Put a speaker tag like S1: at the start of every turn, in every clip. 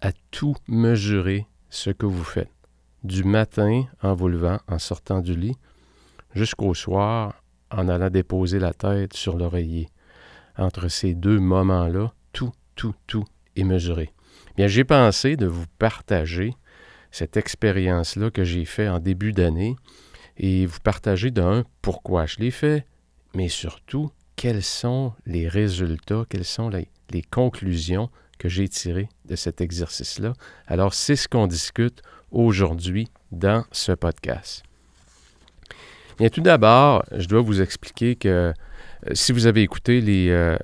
S1: à tout mesurer ce que vous faites. Du matin en vous levant, en sortant du lit, jusqu'au soir en allant déposer la tête sur l'oreiller. Entre ces deux moments-là, tout, tout, tout est mesuré. Bien, j'ai pensé de vous partager cette expérience-là que j'ai faite en début d'année et vous partager d'un pourquoi je l'ai fait, mais surtout quels sont les résultats, quelles sont les, les conclusions que j'ai tirées de cet exercice-là. Alors, c'est ce qu'on discute aujourd'hui dans ce podcast. Bien, tout d'abord, je dois vous expliquer que euh, si vous avez écouté les, euh,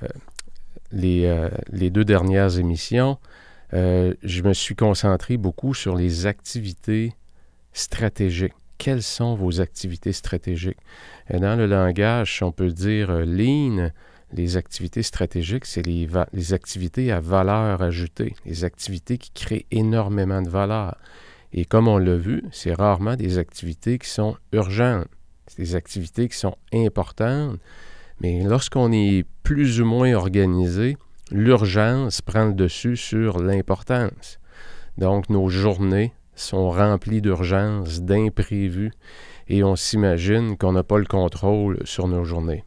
S1: euh, les, deux dernières émissions, je me suis concentré beaucoup sur les activités stratégiques quelles sont vos activités stratégiques? Dans le langage, on peut dire lean, les activités stratégiques, c'est les, activités à valeur ajoutée, les activités qui créent énormément de valeur. Et comme on l'a vu, c'est rarement des activités qui sont urgentes, c'est des activités qui sont importantes, mais lorsqu'on est plus ou moins organisé, l'urgence prend le dessus sur l'importance. Donc nos journées sont remplis d'urgences, d'imprévus, et on s'imagine qu'on n'a pas le contrôle sur nos journées.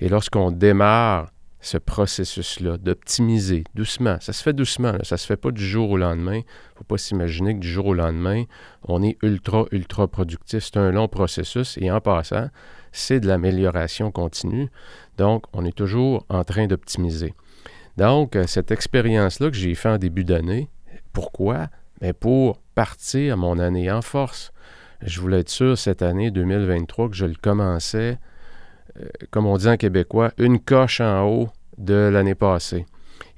S1: Et lorsqu'on démarre ce processus-là d'optimiser doucement, ça se fait doucement, ça ne se fait pas du jour au lendemain. Il ne faut pas s'imaginer que du jour au lendemain, on est ultra, ultra productif. C'est un long processus et en passant, c'est de l'amélioration continue. Donc, on est toujours en train d'optimiser. Donc, cette expérience-là que j'ai faite en début d'année, pourquoi? Mais pour partir mon année en force. Je voulais être sûr cette année 2023 que je le commençais, euh, comme on dit en québécois, une coche en haut de l'année passée.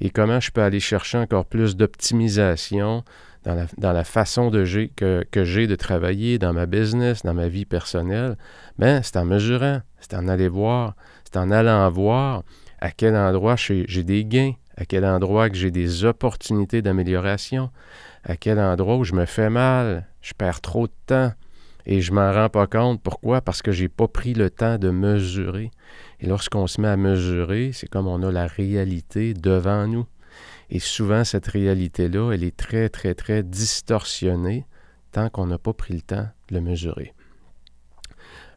S1: Et comment je peux aller chercher encore plus d'optimisation dans la, façon que, j'ai de travailler dans ma business, dans ma vie personnelle, bien, c'est en mesurant, c'est en aller voir, c'est en allant voir à quel endroit j'ai des gains, à quel endroit que j'ai des opportunités d'amélioration, à quel endroit où je me fais mal, je perds trop de temps et je m'en rends pas compte. Pourquoi? Parce que j'ai pas pris le temps de mesurer. Et lorsqu'on se met à mesurer, c'est comme on a la réalité devant nous. Et souvent, cette réalité-là, elle est très, très, très distorsionnée tant qu'on n'a pas pris le temps de le mesurer.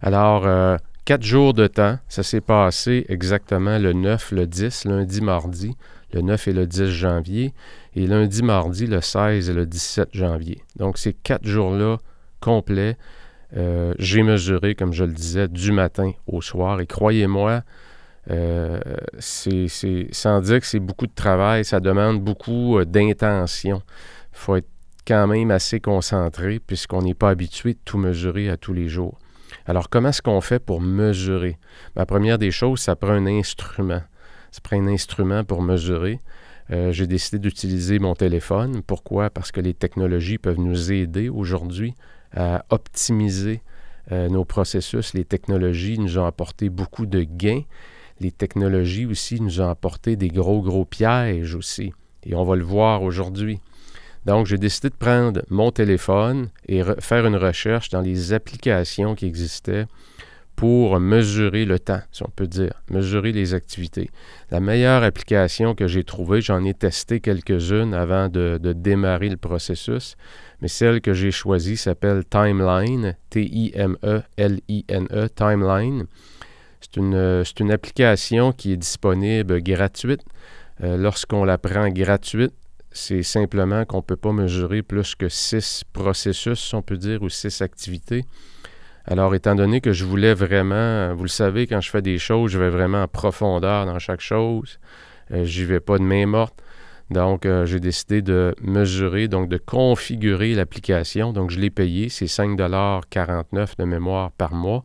S1: Alors, euh, quatre jours de temps, ça s'est passé exactement le 9, le 10, lundi, mardi le 9 et le 10 janvier, et lundi, mardi, le 16 et le 17 janvier. Donc, ces quatre jours-là complets, euh, j'ai mesuré, comme je le disais, du matin au soir. Et croyez-moi, euh, c'est, sans dire que c'est beaucoup de travail, ça demande beaucoup euh, d'intention. Il faut être quand même assez concentré puisqu'on n'est pas habitué de tout mesurer à tous les jours. Alors, comment est-ce qu'on fait pour mesurer? La première des choses, ça prend un instrument. Ça prend un instrument pour mesurer. J'ai décidé d'utiliser mon téléphone. Pourquoi? Parce que les technologies peuvent nous aider aujourd'hui à optimiser euh, nos processus. Les technologies nous ont apporté beaucoup de gains. Les technologies aussi nous ont apporté des gros, gros pièges aussi. Et on va le voir aujourd'hui. Donc, j'ai décidé de prendre mon téléphone et faire une recherche dans les applications qui existaient pour mesurer le temps, si on peut dire, mesurer les activités. La meilleure application que j'ai trouvée, j'en ai testé quelques-unes avant de, démarrer le processus, mais celle que j'ai choisie s'appelle Timeline, T-I-M-E-L-I-N-E, e, Timeline. C'est une, une, application qui est disponible gratuite. Euh, lorsqu'on la prend gratuite, c'est simplement qu'on ne peut pas mesurer plus que six processus, on peut dire, ou six activités. Alors, étant donné que je voulais vraiment, vous le savez, quand je fais des choses, je vais vraiment en profondeur dans chaque chose. Euh, j'y vais pas de main morte. Donc, euh, j'ai décidé de mesurer, donc de configurer l'application. Donc, je l'ai payé. C'est 5,49 de mémoire par mois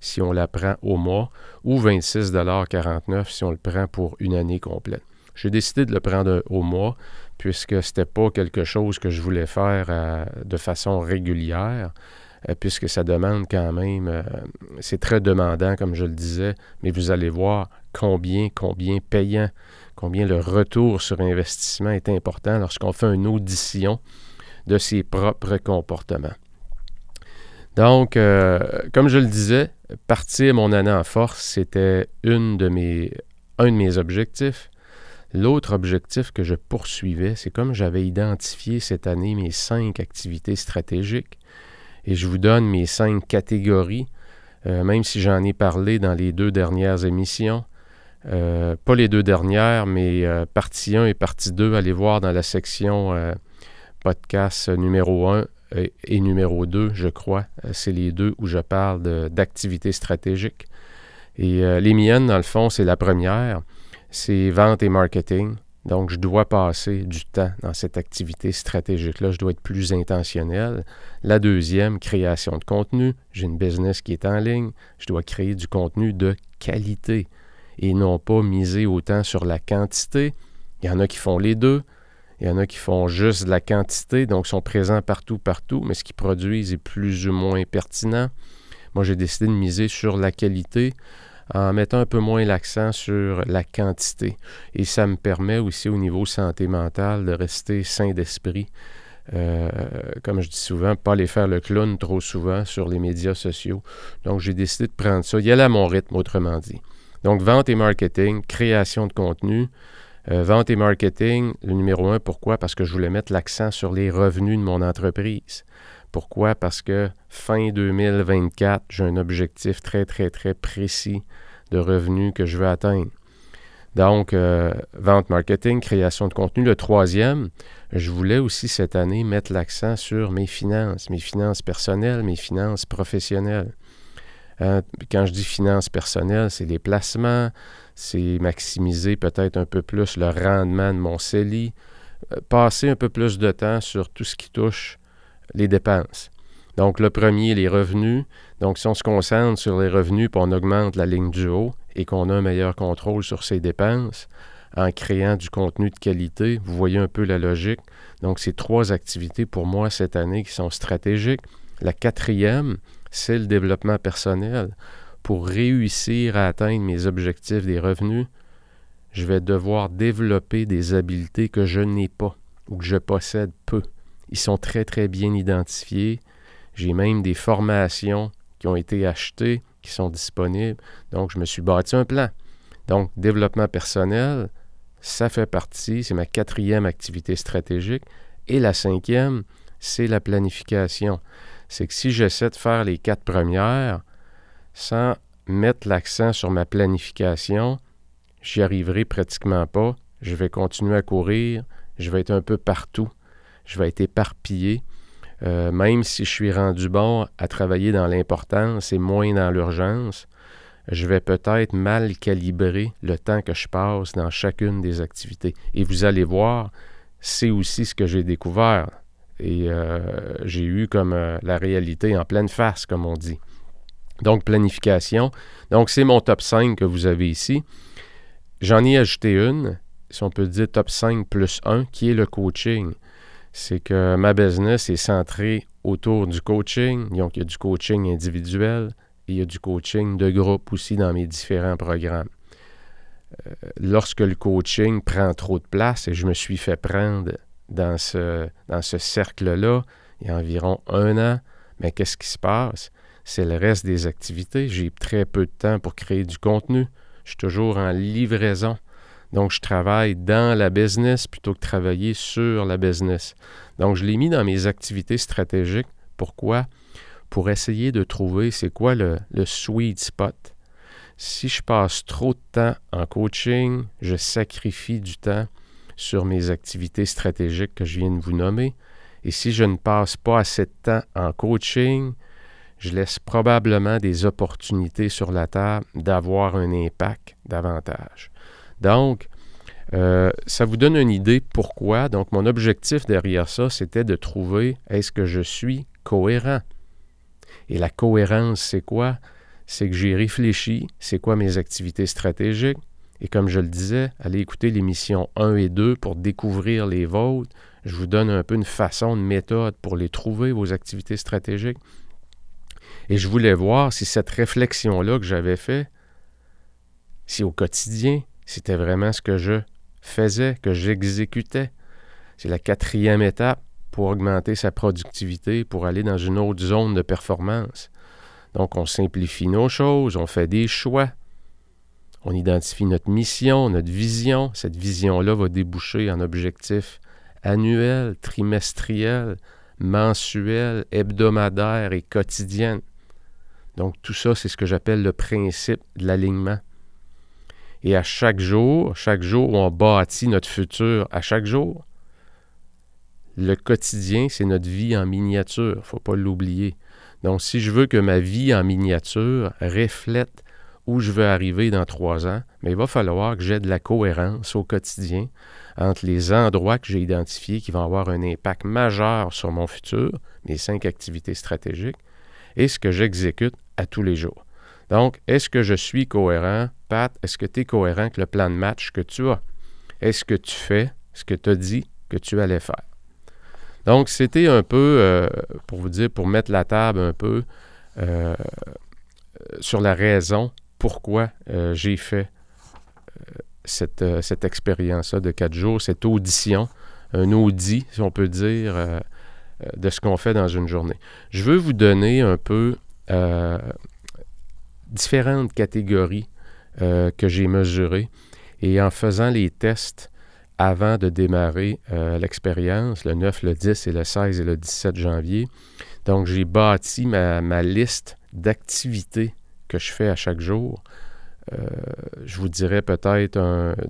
S1: si on la prend au mois ou 26,49 si on le prend pour une année complète. J'ai décidé de le prendre au mois puisque ce n'était pas quelque chose que je voulais faire euh, de façon régulière. Euh, puisque ça demande quand même, c'est très demandant, comme je le disais, mais vous allez voir combien, combien payant, combien le retour sur investissement est important lorsqu'on fait une audition de ses propres comportements. Donc, euh, comme je le disais, partir mon année en force, c'était un de mes objectifs. L'autre objectif que je poursuivais, c'est comme j'avais identifié cette année mes cinq activités stratégiques et je vous donne mes cinq catégories, euh, même si j'en ai parlé dans les deux dernières émissions. Euh, pas les deux dernières, mais euh, partie 1 et partie 2, allez voir dans la section podcast numéro 1 et, numéro 2, je crois. c'est les deux où je parle d'activités stratégiques. Et les miennes, dans le fond, c'est la première, c'est vente et marketing. Donc, je dois passer du temps dans cette activité stratégique-là. Je dois être plus intentionnel. La deuxième, création de contenu. J'ai une business qui est en ligne. Je dois créer du contenu de qualité et non pas miser autant sur la quantité. Il y en a qui font les deux. Il y en a qui font juste la quantité, donc sont présents partout, partout, mais ce qu'ils produisent est plus ou moins pertinent. Moi, j'ai décidé de miser sur la qualité en mettant un peu moins l'accent sur la quantité. Et ça me permet aussi au niveau santé mentale de rester sain d'esprit. Euh, comme je dis souvent, pas aller faire le clown trop souvent sur les médias sociaux. Donc, j'ai décidé de prendre ça, y aller à mon rythme, autrement dit. Donc, vente et marketing, création de contenu. Euh, vente et marketing, le numéro un, pourquoi? Parce que je voulais mettre l'accent sur les revenus de mon entreprise. Pourquoi? Parce que fin 2024, j'ai un objectif très, très, très précis de revenus que je veux atteindre. Donc, euh, vente marketing, création de contenu. Le troisième, je voulais aussi cette année mettre l'accent sur mes finances, mes finances personnelles, mes finances professionnelles. Hein, quand je dis finances personnelles, c'est les placements, c'est maximiser peut-être un peu plus le rendement de mon CELI, euh, passer un peu plus de temps sur tout ce qui touche les dépenses. Donc, le premier, les revenus. Donc, si on se concentre sur les revenus, puis on augmente la ligne du haut et qu'on a un meilleur contrôle sur ses dépenses en créant du contenu de qualité, vous voyez un peu la logique. Donc, c'est trois activités pour moi cette année qui sont stratégiques. La quatrième, c'est le développement personnel. Pour réussir à atteindre mes objectifs des revenus, je vais devoir développer des habiletés que je n'ai pas ou que je possède peu. Ils sont très, très bien identifiés. J'ai même des formations qui ont été achetées, qui sont disponibles. Donc, je me suis bâti un plan. Donc, développement personnel, ça fait partie, c'est ma quatrième activité stratégique. Et la cinquième, c'est la planification. C'est que si j'essaie de faire les quatre premières sans mettre l'accent sur ma planification, j'y arriverai pratiquement pas. Je vais continuer à courir, je vais être un peu partout je vais être éparpillé. Euh, même si je suis rendu bon à travailler dans l'importance et moins dans l'urgence, je vais peut-être mal calibrer le temps que je passe dans chacune des activités. Et vous allez voir, c'est aussi ce que j'ai découvert. Et euh, j'ai eu comme euh, la réalité en pleine face, comme on dit. Donc, planification. Donc, c'est mon top 5 que vous avez ici. J'en ai ajouté une, si on peut dire top 5 plus 1, qui est le coaching c'est que ma business est centrée autour du coaching. Donc, il y a du coaching individuel et il y a du coaching de groupe aussi dans mes différents programmes. Euh, lorsque le coaching prend trop de place, et je me suis fait prendre dans ce, cercle-là il y a environ un an, mais qu'est-ce qui se passe? C'est le reste des activités. J'ai très peu de temps pour créer du contenu. Je suis toujours en livraison. Donc, je travaille dans la business plutôt que travailler sur la business. Donc, je l'ai mis dans mes activités stratégiques. Pourquoi? Pour essayer de trouver c'est quoi le, sweet spot. Si je passe trop de temps en coaching, je sacrifie du temps sur mes activités stratégiques que je viens de vous nommer. Et si je ne passe pas assez de temps en coaching, je laisse probablement des opportunités sur la table d'avoir un impact davantage. Donc, euh, ça vous donne une idée pourquoi. Donc, mon objectif derrière ça, c'était de trouver est-ce que je suis cohérent. Et la cohérence, c'est quoi? C'est que j'ai réfléchi, c'est quoi mes activités stratégiques? Et comme je le disais, allez écouter l'émission 1 et 2 pour découvrir les vôtres. Je vous donne un peu une façon, une méthode pour les trouver, vos activités stratégiques. Et je voulais voir si cette réflexion-là que j'avais faite, si au quotidien, c'était vraiment ce que je faisais, que j'exécutais. C'est la quatrième étape pour augmenter sa productivité, pour aller dans une autre zone de performance. Donc, on simplifie nos choses, on fait des choix, on identifie notre mission, notre vision. Cette vision-là va déboucher en objectifs annuels, trimestriels, mensuels, hebdomadaires et quotidiens. Donc, tout ça, c'est ce que j'appelle le principe de l'alignement. Et à chaque jour, chaque jour, on bâtit notre futur. À chaque jour, le quotidien, c'est notre vie en miniature. Il ne faut pas l'oublier. Donc, si je veux que ma vie en miniature reflète où je veux arriver dans trois ans, mais il va falloir que j'ai de la cohérence au quotidien entre les endroits que j'ai identifiés qui vont avoir un impact majeur sur mon futur, mes cinq activités stratégiques, et ce que j'exécute à tous les jours. Donc, est-ce que je suis cohérent? Pat, est-ce que tu es cohérent avec le plan de match que tu as? Est-ce que tu fais ce que tu as dit que tu allais faire? Donc, c'était un peu, euh, pour vous dire, pour mettre la table un peu euh, sur la raison pourquoi euh, j'ai fait cette, cette expérience-là de quatre jours, cette audition, un audit, si on peut dire, de ce qu'on fait dans une journée. Je veux vous donner un peu différentes catégories que j'ai mesurées et en faisant les tests, avant de démarrer euh, l'expérience, le 9, le 10 et le 16 et le 17 janvier. Donc, j'ai bâti ma, liste d'activités que je fais à chaque jour. Euh, je vous dirais peut-être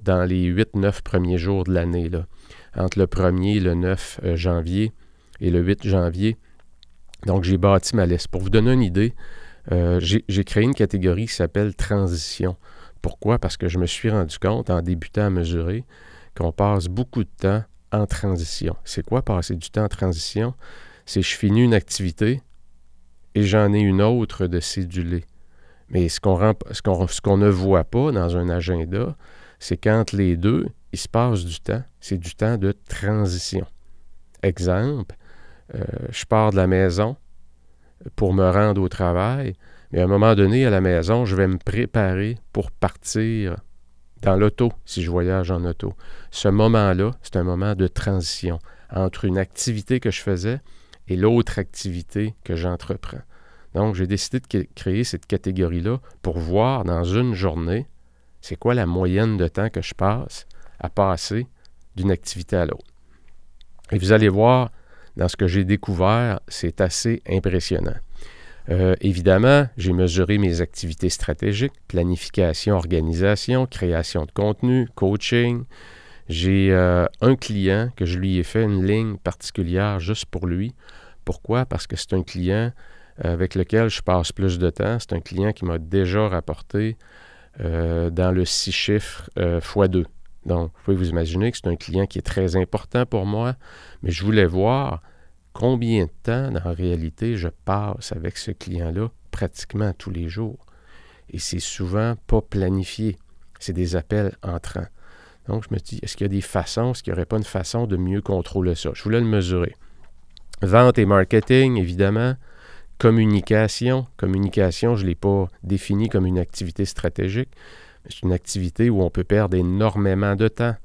S1: dans les 8-9 premiers jours de l'année, entre le 1er, le 9 euh, janvier et le 8 janvier. Donc, j'ai bâti ma liste. Pour vous donner une idée, j'ai créé une catégorie qui s'appelle transition. Pourquoi? Parce que je me suis rendu compte en débutant à mesurer qu'on passe beaucoup de temps en transition. C'est quoi passer du temps en transition? C'est je finis une activité et j'en ai une autre de cédulée. Mais ce qu'on, ne voit pas dans un agenda, c'est qu'entre les deux, il se passe du temps. C'est du temps de transition. Exemple, euh, je pars de la maison pour me rendre au travail, mais à un moment donné, à la maison, je vais me préparer pour partir dans l'auto, si je voyage en auto. Ce moment-là, c'est un moment de transition entre une activité que je faisais et l'autre activité que j'entreprends. Donc, j'ai décidé de créer cette catégorie-là pour voir dans une journée, c'est quoi la moyenne de temps que je passe à passer d'une activité à l'autre. Et vous allez voir, dans ce que j'ai découvert, c'est assez impressionnant. Euh, évidemment, j'ai mesuré mes activités stratégiques, planification, organisation, création de contenu, coaching. J'ai euh, un client que je lui ai fait une ligne particulière juste pour lui. Pourquoi? Parce que c'est un client avec lequel je passe plus de temps. C'est un client qui m'a déjà rapporté dans le six chiffres x2. Donc, vous pouvez vous imaginer que c'est un client qui est très important pour moi, mais je voulais voir combien de temps, en réalité, je passe avec ce client-là pratiquement tous les jours. Et c'est souvent pas planifié. C'est des appels entrants. Donc, je me dis, est-ce qu'il y a des façons, est-ce qu'il n'y aurait pas une façon de mieux contrôler ça? Je voulais le mesurer. Vente et marketing, évidemment. Communication. Communication, je ne l'ai pas défini comme une activité stratégique. C'est une activité où on peut perdre énormément de temps.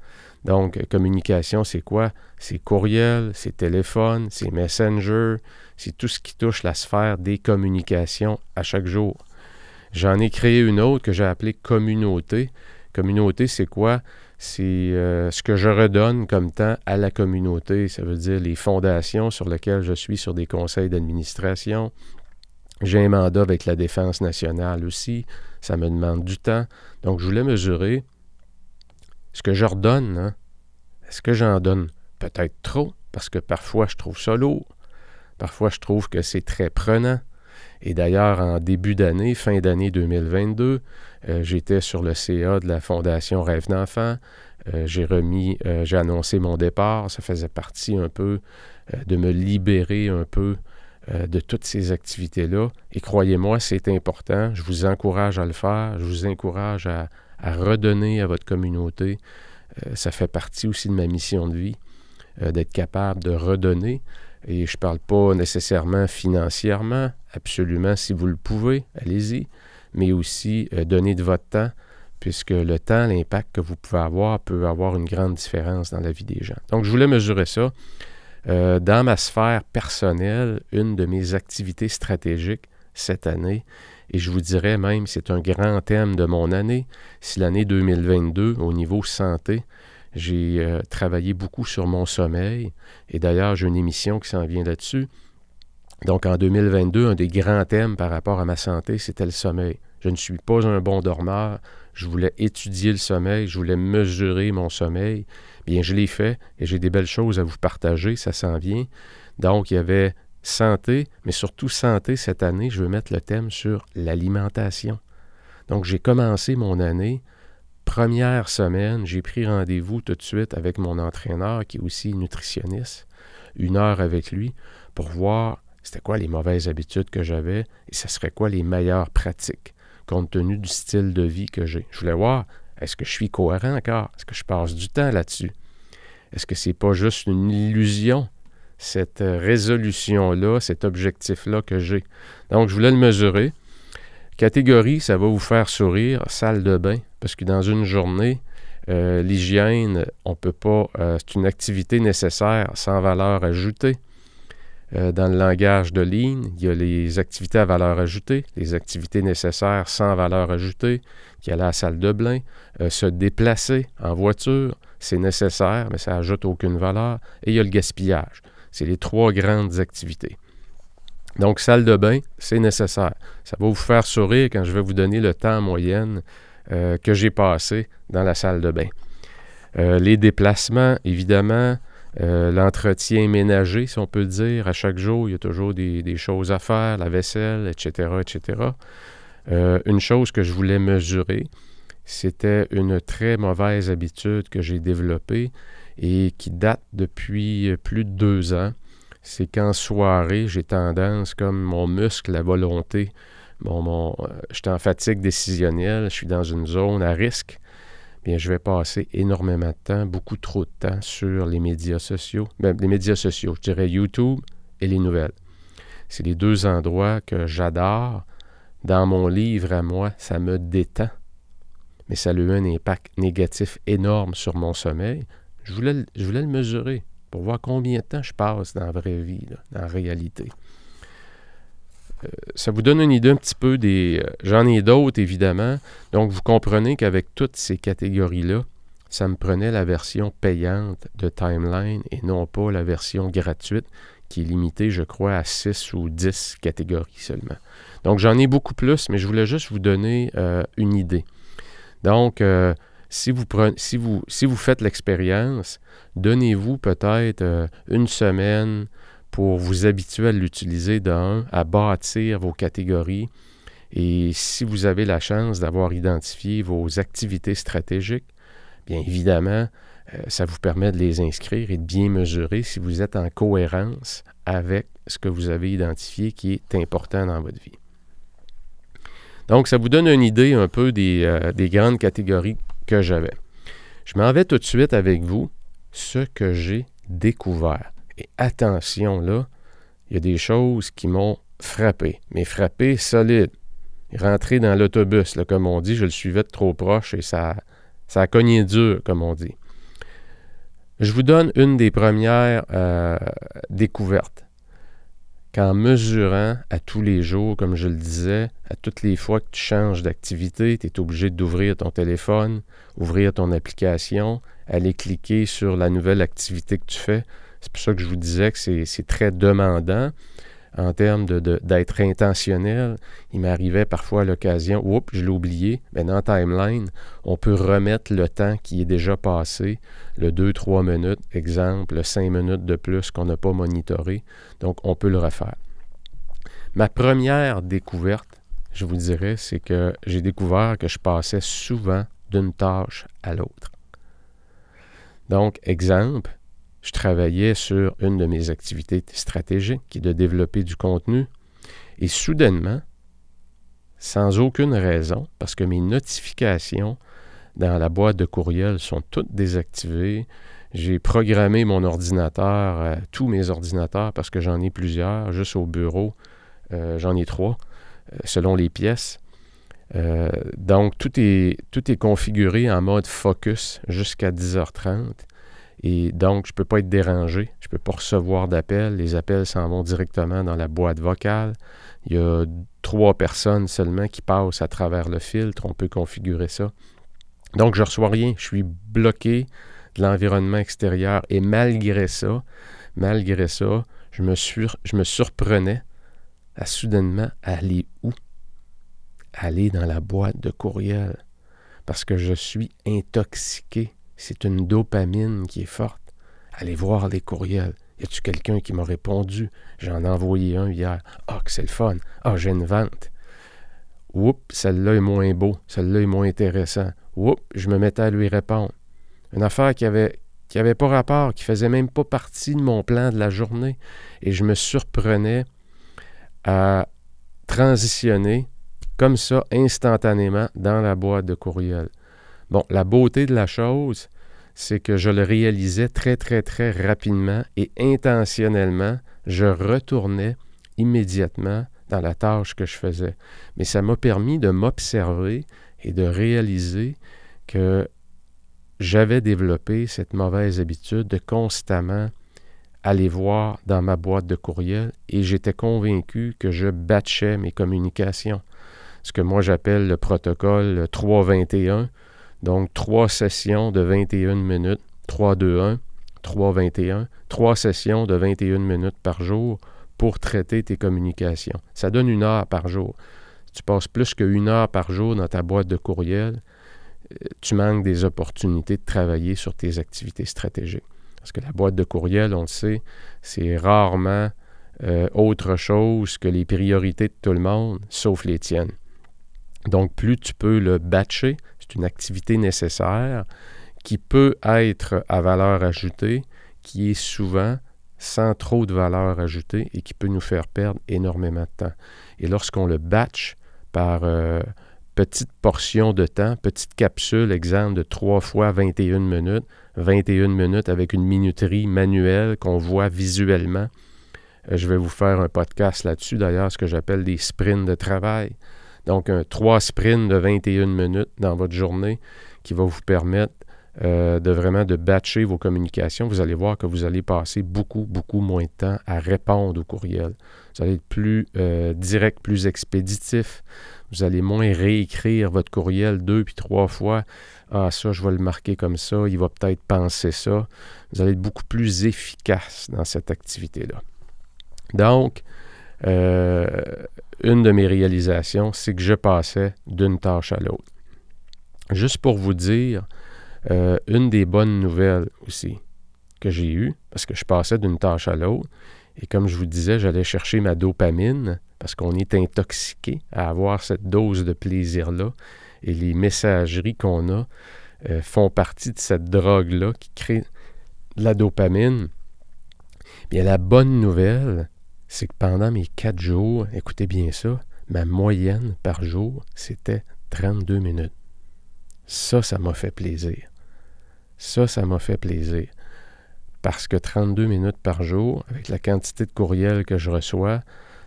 S1: Donc, communication, c'est quoi? C'est courriel, c'est téléphone, c'est messenger, c'est tout ce qui touche la sphère des communications à chaque jour. J'en ai créé une autre que j'ai appelée communauté. Communauté, c'est quoi? C'est euh, ce que je redonne comme temps à la communauté. Ça veut dire les fondations sur lesquelles je suis sur des conseils d'administration. J'ai un mandat avec la Défense nationale aussi. Ça me demande du temps. Donc, je voulais mesurer ce que je redonne, hein, est-ce que j'en donne peut-être trop, parce que parfois je trouve ça lourd, parfois je trouve que c'est très prenant, Et d'ailleurs, en début d'année, fin d'année 2022, euh, j'étais sur le CA de la Fondation Rêve d'enfant. Euh, j'ai remis, euh, j'ai annoncé mon départ. Ça faisait partie un peu de me libérer un peu de toutes ces activités-là. Et croyez-moi, c'est important. Je vous encourage à le faire. Je vous encourage à, à redonner à votre communauté. ça fait partie aussi de ma mission de vie, d'être capable de redonner. Et je ne parle pas nécessairement financièrement, absolument, si vous le pouvez, allez-y, mais aussi euh, donner de votre temps, puisque le temps, l'impact que vous pouvez avoir peut avoir une grande différence dans la vie des gens. Donc, je voulais mesurer ça. Euh, dans ma sphère personnelle, une de mes activités stratégiques cette année, et je vous dirais même, c'est un grand thème de mon année, si l'année 2022, au niveau santé, j'ai euh, travaillé beaucoup sur mon sommeil et d'ailleurs, j'ai une émission qui s'en vient là-dessus. Donc en 2022, un des grands thèmes par rapport à ma santé, c'était le sommeil. Je ne suis pas un bon dormeur. Je voulais étudier le sommeil, je voulais mesurer mon sommeil. Bien, je l'ai fait et j'ai des belles choses à vous partager, ça s'en vient. Donc, il y avait santé, mais surtout santé cette année, je veux mettre le thème sur l'alimentation. Donc, j'ai commencé mon année première semaine, j'ai pris rendez-vous tout de suite avec mon entraîneur, qui est aussi nutritionniste, une heure avec lui, pour voir c'était quoi les mauvaises habitudes que j'avais et ce serait quoi les meilleures pratiques, compte tenu du style de vie que j'ai. Je voulais voir, est-ce que je suis cohérent encore? Est-ce que je passe du temps là-dessus? Est-ce que c'est pas juste une illusion, cette résolution-là, cet objectif-là que j'ai? Donc, je voulais le mesurer. Catégorie, ça va vous faire sourire, salle de bain, parce que dans une journée, euh, l'hygiène, on peut pas, euh, c'est une activité nécessaire sans valeur ajoutée. Euh, dans le langage de Lean, il y a les activités à valeur ajoutée, les activités nécessaires sans valeur ajoutée, qui est la salle de bain, se déplacer en voiture, c'est nécessaire, mais ça n'ajoute aucune valeur. Et il y a le gaspillage. C'est les trois grandes activités. Donc, salle de bain, c'est nécessaire. Ça va vous faire sourire quand je vais vous donner le temps en moyenne euh, que j'ai passé dans la salle de bain. Euh, les déplacements, évidemment, euh, l'entretien ménager, si on peut dire, à chaque jour, il y a toujours des, choses à faire, la vaisselle, etc., etc. une chose que je voulais mesurer, c'était une très mauvaise habitude que j'ai développée et qui date depuis plus de deux ans c'est qu'en soirée, j'ai tendance, comme mon muscle, la volonté, bon, euh, je suis en fatigue décisionnelle, je suis dans une zone à risque, bien, je vais passer énormément de temps, beaucoup trop de temps sur les médias sociaux. Bien, les médias sociaux, je dirais YouTube et les nouvelles. C'est les deux endroits que j'adore. Dans mon livre à moi, ça me détend, mais ça a eu un impact négatif énorme sur mon sommeil. Je voulais, je voulais le mesurer pour voir combien de temps je passe dans la vraie vie, dans la réalité. Euh, ça vous donne une idée un petit peu des... Euh, j'en ai d'autres, évidemment. Donc, vous comprenez qu'avec toutes ces catégories-là, ça me prenait la version payante de Timeline et non pas la version gratuite qui est limitée, je crois, à 6 ou 10 catégories seulement. Donc, j'en ai beaucoup plus, mais je voulais juste vous donner euh, une idée. Donc, si vous, si vous, si vous faites l'expérience, donnez-vous peut-être une semaine pour vous habituer à l'utiliser d'un, à bâtir vos catégories. Et si vous avez la chance d'avoir identifié vos activités stratégiques, bien évidemment, euh, ça vous permet de les inscrire et de bien mesurer si vous êtes en cohérence avec ce que vous avez identifié qui est important dans votre vie. Donc, ça vous donne une idée un peu des, euh, des grandes catégories que j'avais. Je m'en vais tout de suite avec vous ce que j'ai découvert. Et attention là, il y a des choses qui m'ont frappé, mais frappé solide. Rentré dans l'autobus, comme on dit, je le suivais de trop proche et ça, ça a cogné dur, comme on dit. Je vous donne une des premières euh, découvertes qu'en mesurant à tous les jours, comme je le disais, à toutes les fois que tu changes d'activité, tu es obligé d'ouvrir ton téléphone, ouvrir ton application, aller cliquer sur la nouvelle activité que tu fais. C'est pour ça que je vous disais que c'est très demandant en termes d'être intentionnel. Il m'arrivait parfois à l'occasion, oups, je l'ai oublié, mais dans Timeline, on peut remettre le temps qui est déjà passé, le 2-3 minutes, exemple, le 5 minutes de plus qu'on n'a pas monitoré. Donc, on peut le refaire. Ma première découverte, je vous dirais, c'est que j'ai découvert que je passais souvent d'une tâche à l'autre. Donc, exemple, je travaillais sur une de mes activités stratégiques, qui est de développer du contenu, et soudainement, sans aucune raison, parce que mes notifications dans la boîte de courriel sont toutes désactivées, j'ai programmé mon ordinateur, euh, tous mes ordinateurs, parce que j'en ai plusieurs, juste au bureau, euh, j'en ai trois, euh, selon les pièces. donc, tout est, tout est configuré en mode focus jusqu'à 10h30. Et donc, je ne peux pas être dérangé, je ne peux pas recevoir d'appels. Les appels s'en vont directement dans la boîte vocale. Il y a trois personnes seulement qui passent à travers le filtre. On peut configurer ça. Donc, je ne reçois rien. Je suis bloqué de l'environnement extérieur. Et malgré ça, malgré ça, je me, je me surprenais à soudainement aller où? Aller dans la boîte de courriel. Parce que je suis intoxiqué. C'est une dopamine qui est forte. Allez voir les courriels. Y a-tu quelqu'un qui m'a répondu? J'en ai envoyé un hier. Ah, que c'est le fun. Ah, j'ai une vente. Oups, celle-là est moins beau. Celle-là est moins intéressant. Oups, je me mettais à lui répondre. Une affaire qui avait, qui avait pas rapport, qui faisait même pas partie de mon plan de la journée. Et je me surprenais à transitionner comme ça instantanément dans la boîte de courriel. Bon, la beauté de la chose, c'est que je le réalisais très, très, très rapidement et intentionnellement, je retournais immédiatement dans la tâche que je faisais. Mais ça m'a permis de m'observer et de réaliser que j'avais développé cette mauvaise habitude de constamment aller voir dans ma boîte de courriel et j'étais convaincu que je batchais mes communications. Ce que moi j'appelle le protocole 321, donc, trois sessions de 21 minutes, 3, 2, 1, 3, 21, trois sessions de 21 minutes par jour pour traiter tes communications. Ça donne une heure par jour. Tu passes plus qu'une heure par jour dans ta boîte de courriel, euh, tu manques des opportunités de travailler sur tes activités stratégiques. Parce que la boîte de courriel, on le sait, c'est rarement euh, autre chose que les priorités de tout le monde, sauf les tiennes. Donc, plus tu peux le batcher, une activité nécessaire qui peut être à valeur ajoutée, qui est souvent sans trop de valeur ajoutée et qui peut nous faire perdre énormément de temps. Et lorsqu'on le batch par euh, petite portion de temps, petite capsule, exemple de 3 fois 21 minutes, 21 minutes avec une minuterie manuelle qu'on voit visuellement. Euh, je vais vous faire un podcast là-dessus, d'ailleurs, ce que j'appelle des sprints de travail. Donc, un trois sprints de 21 minutes dans votre journée qui va vous permettre euh, de vraiment de batcher vos communications. Vous allez voir que vous allez passer beaucoup, beaucoup moins de temps à répondre aux courriels. Vous allez être plus euh, direct, plus expéditif. Vous allez moins réécrire votre courriel deux puis trois fois. Ah, ça, je vais le marquer comme ça. Il va peut-être penser ça. Vous allez être beaucoup plus efficace dans cette activité-là. Donc, euh, une de mes réalisations, c'est que je passais d'une tâche à l'autre. Juste pour vous dire, euh, une des bonnes nouvelles aussi que j'ai eues, parce que je passais d'une tâche à l'autre, et comme je vous disais, j'allais chercher ma dopamine, parce qu'on est intoxiqué à avoir cette dose de plaisir-là, et les messageries qu'on a euh, font partie de cette drogue-là qui crée la dopamine. Bien, la bonne nouvelle, c'est que pendant mes quatre jours, écoutez bien ça, ma moyenne par jour, c'était 32 minutes. Ça, ça m'a fait plaisir. Ça, ça m'a fait plaisir. Parce que 32 minutes par jour, avec la quantité de courriels que je reçois,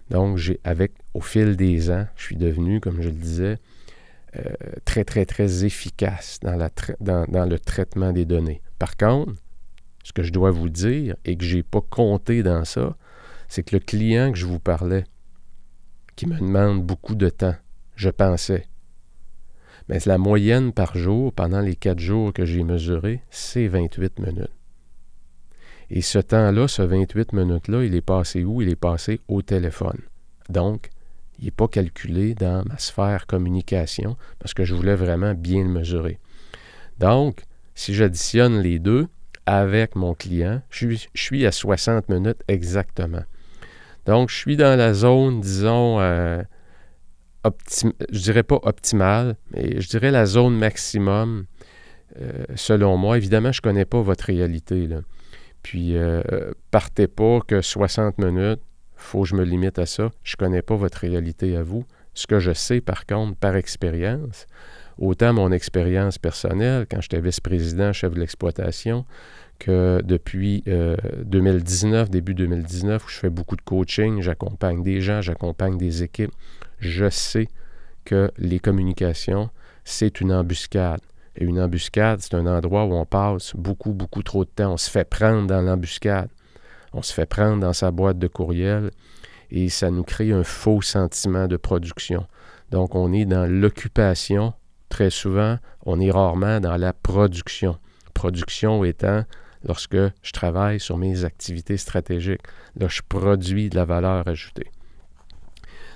S1: donc j'ai avec au fil des ans, je suis devenu, comme je le disais, euh, très, très, très efficace dans, dans, le traitement des données. Par contre, ce que je dois vous dire et que je n'ai pas compté dans ça, c'est que le client que je vous parlais, qui me demande beaucoup de temps, je pensais, mais la moyenne par jour, pendant les quatre jours que j'ai mesuré, c'est 28 minutes. Et ce temps-là, ce 28 minutes-là, il est passé où? Il est passé au téléphone. Donc, il n'est pas calculé dans ma sphère communication parce que je voulais vraiment bien le mesurer. Donc, si j'additionne les deux avec mon client, je suis, je suis à 60 minutes exactement. Donc, je suis dans la zone, disons, euh, je dirais pas optimale, mais je dirais la zone maximum, euh, selon moi. Évidemment, je ne connais pas votre réalité. Puis, euh, partez pas que 60 minutes, faut que je me limite à ça. Je ne connais pas votre réalité à vous. Ce que je sais, par contre, par expérience, autant mon expérience personnelle, quand j'étais vice-président, chef de l'exploitation, que depuis 2019, euh, début 2019, où je fais beaucoup de coaching, j'accompagne des gens, j'accompagne des équipes, je sais que les communications, c'est une embuscade. Et une embuscade, c'est un endroit où on passe beaucoup, beaucoup trop de temps. On se fait prendre dans l'embuscade. On se fait prendre dans sa boîte de courriel et ça nous crée un faux sentiment de production. Donc, on est dans l'occupation. Très souvent, on est rarement dans la production. Production étant lorsque je travaille sur mes activités stratégiques. Là, je produis de la valeur ajoutée.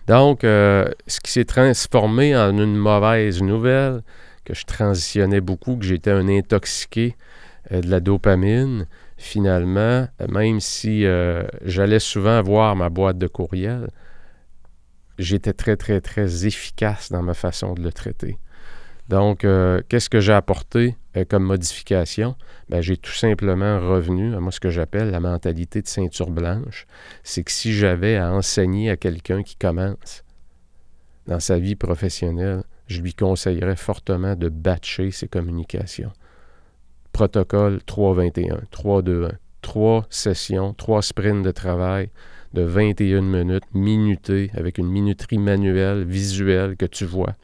S1: Donc, euh, ce qui s'est transformé en une mauvaise nouvelle, que je transitionnais beaucoup, que j'étais un intoxiqué euh, de la dopamine, finalement, même si euh, j'allais souvent voir ma boîte de courriel, j'étais très, très, très efficace dans ma façon de le traiter. Donc, euh, qu'est-ce que j'ai apporté euh, comme modification? Ben, j'ai tout simplement revenu à moi ce que j'appelle la mentalité de ceinture blanche. C'est que si j'avais à enseigner à quelqu'un qui commence dans sa vie professionnelle, je lui conseillerais fortement de batcher ses communications. Protocole 321, 321, trois sessions, trois sprints de travail de 21 minutes, minutées, avec une minuterie manuelle, visuelle que tu vois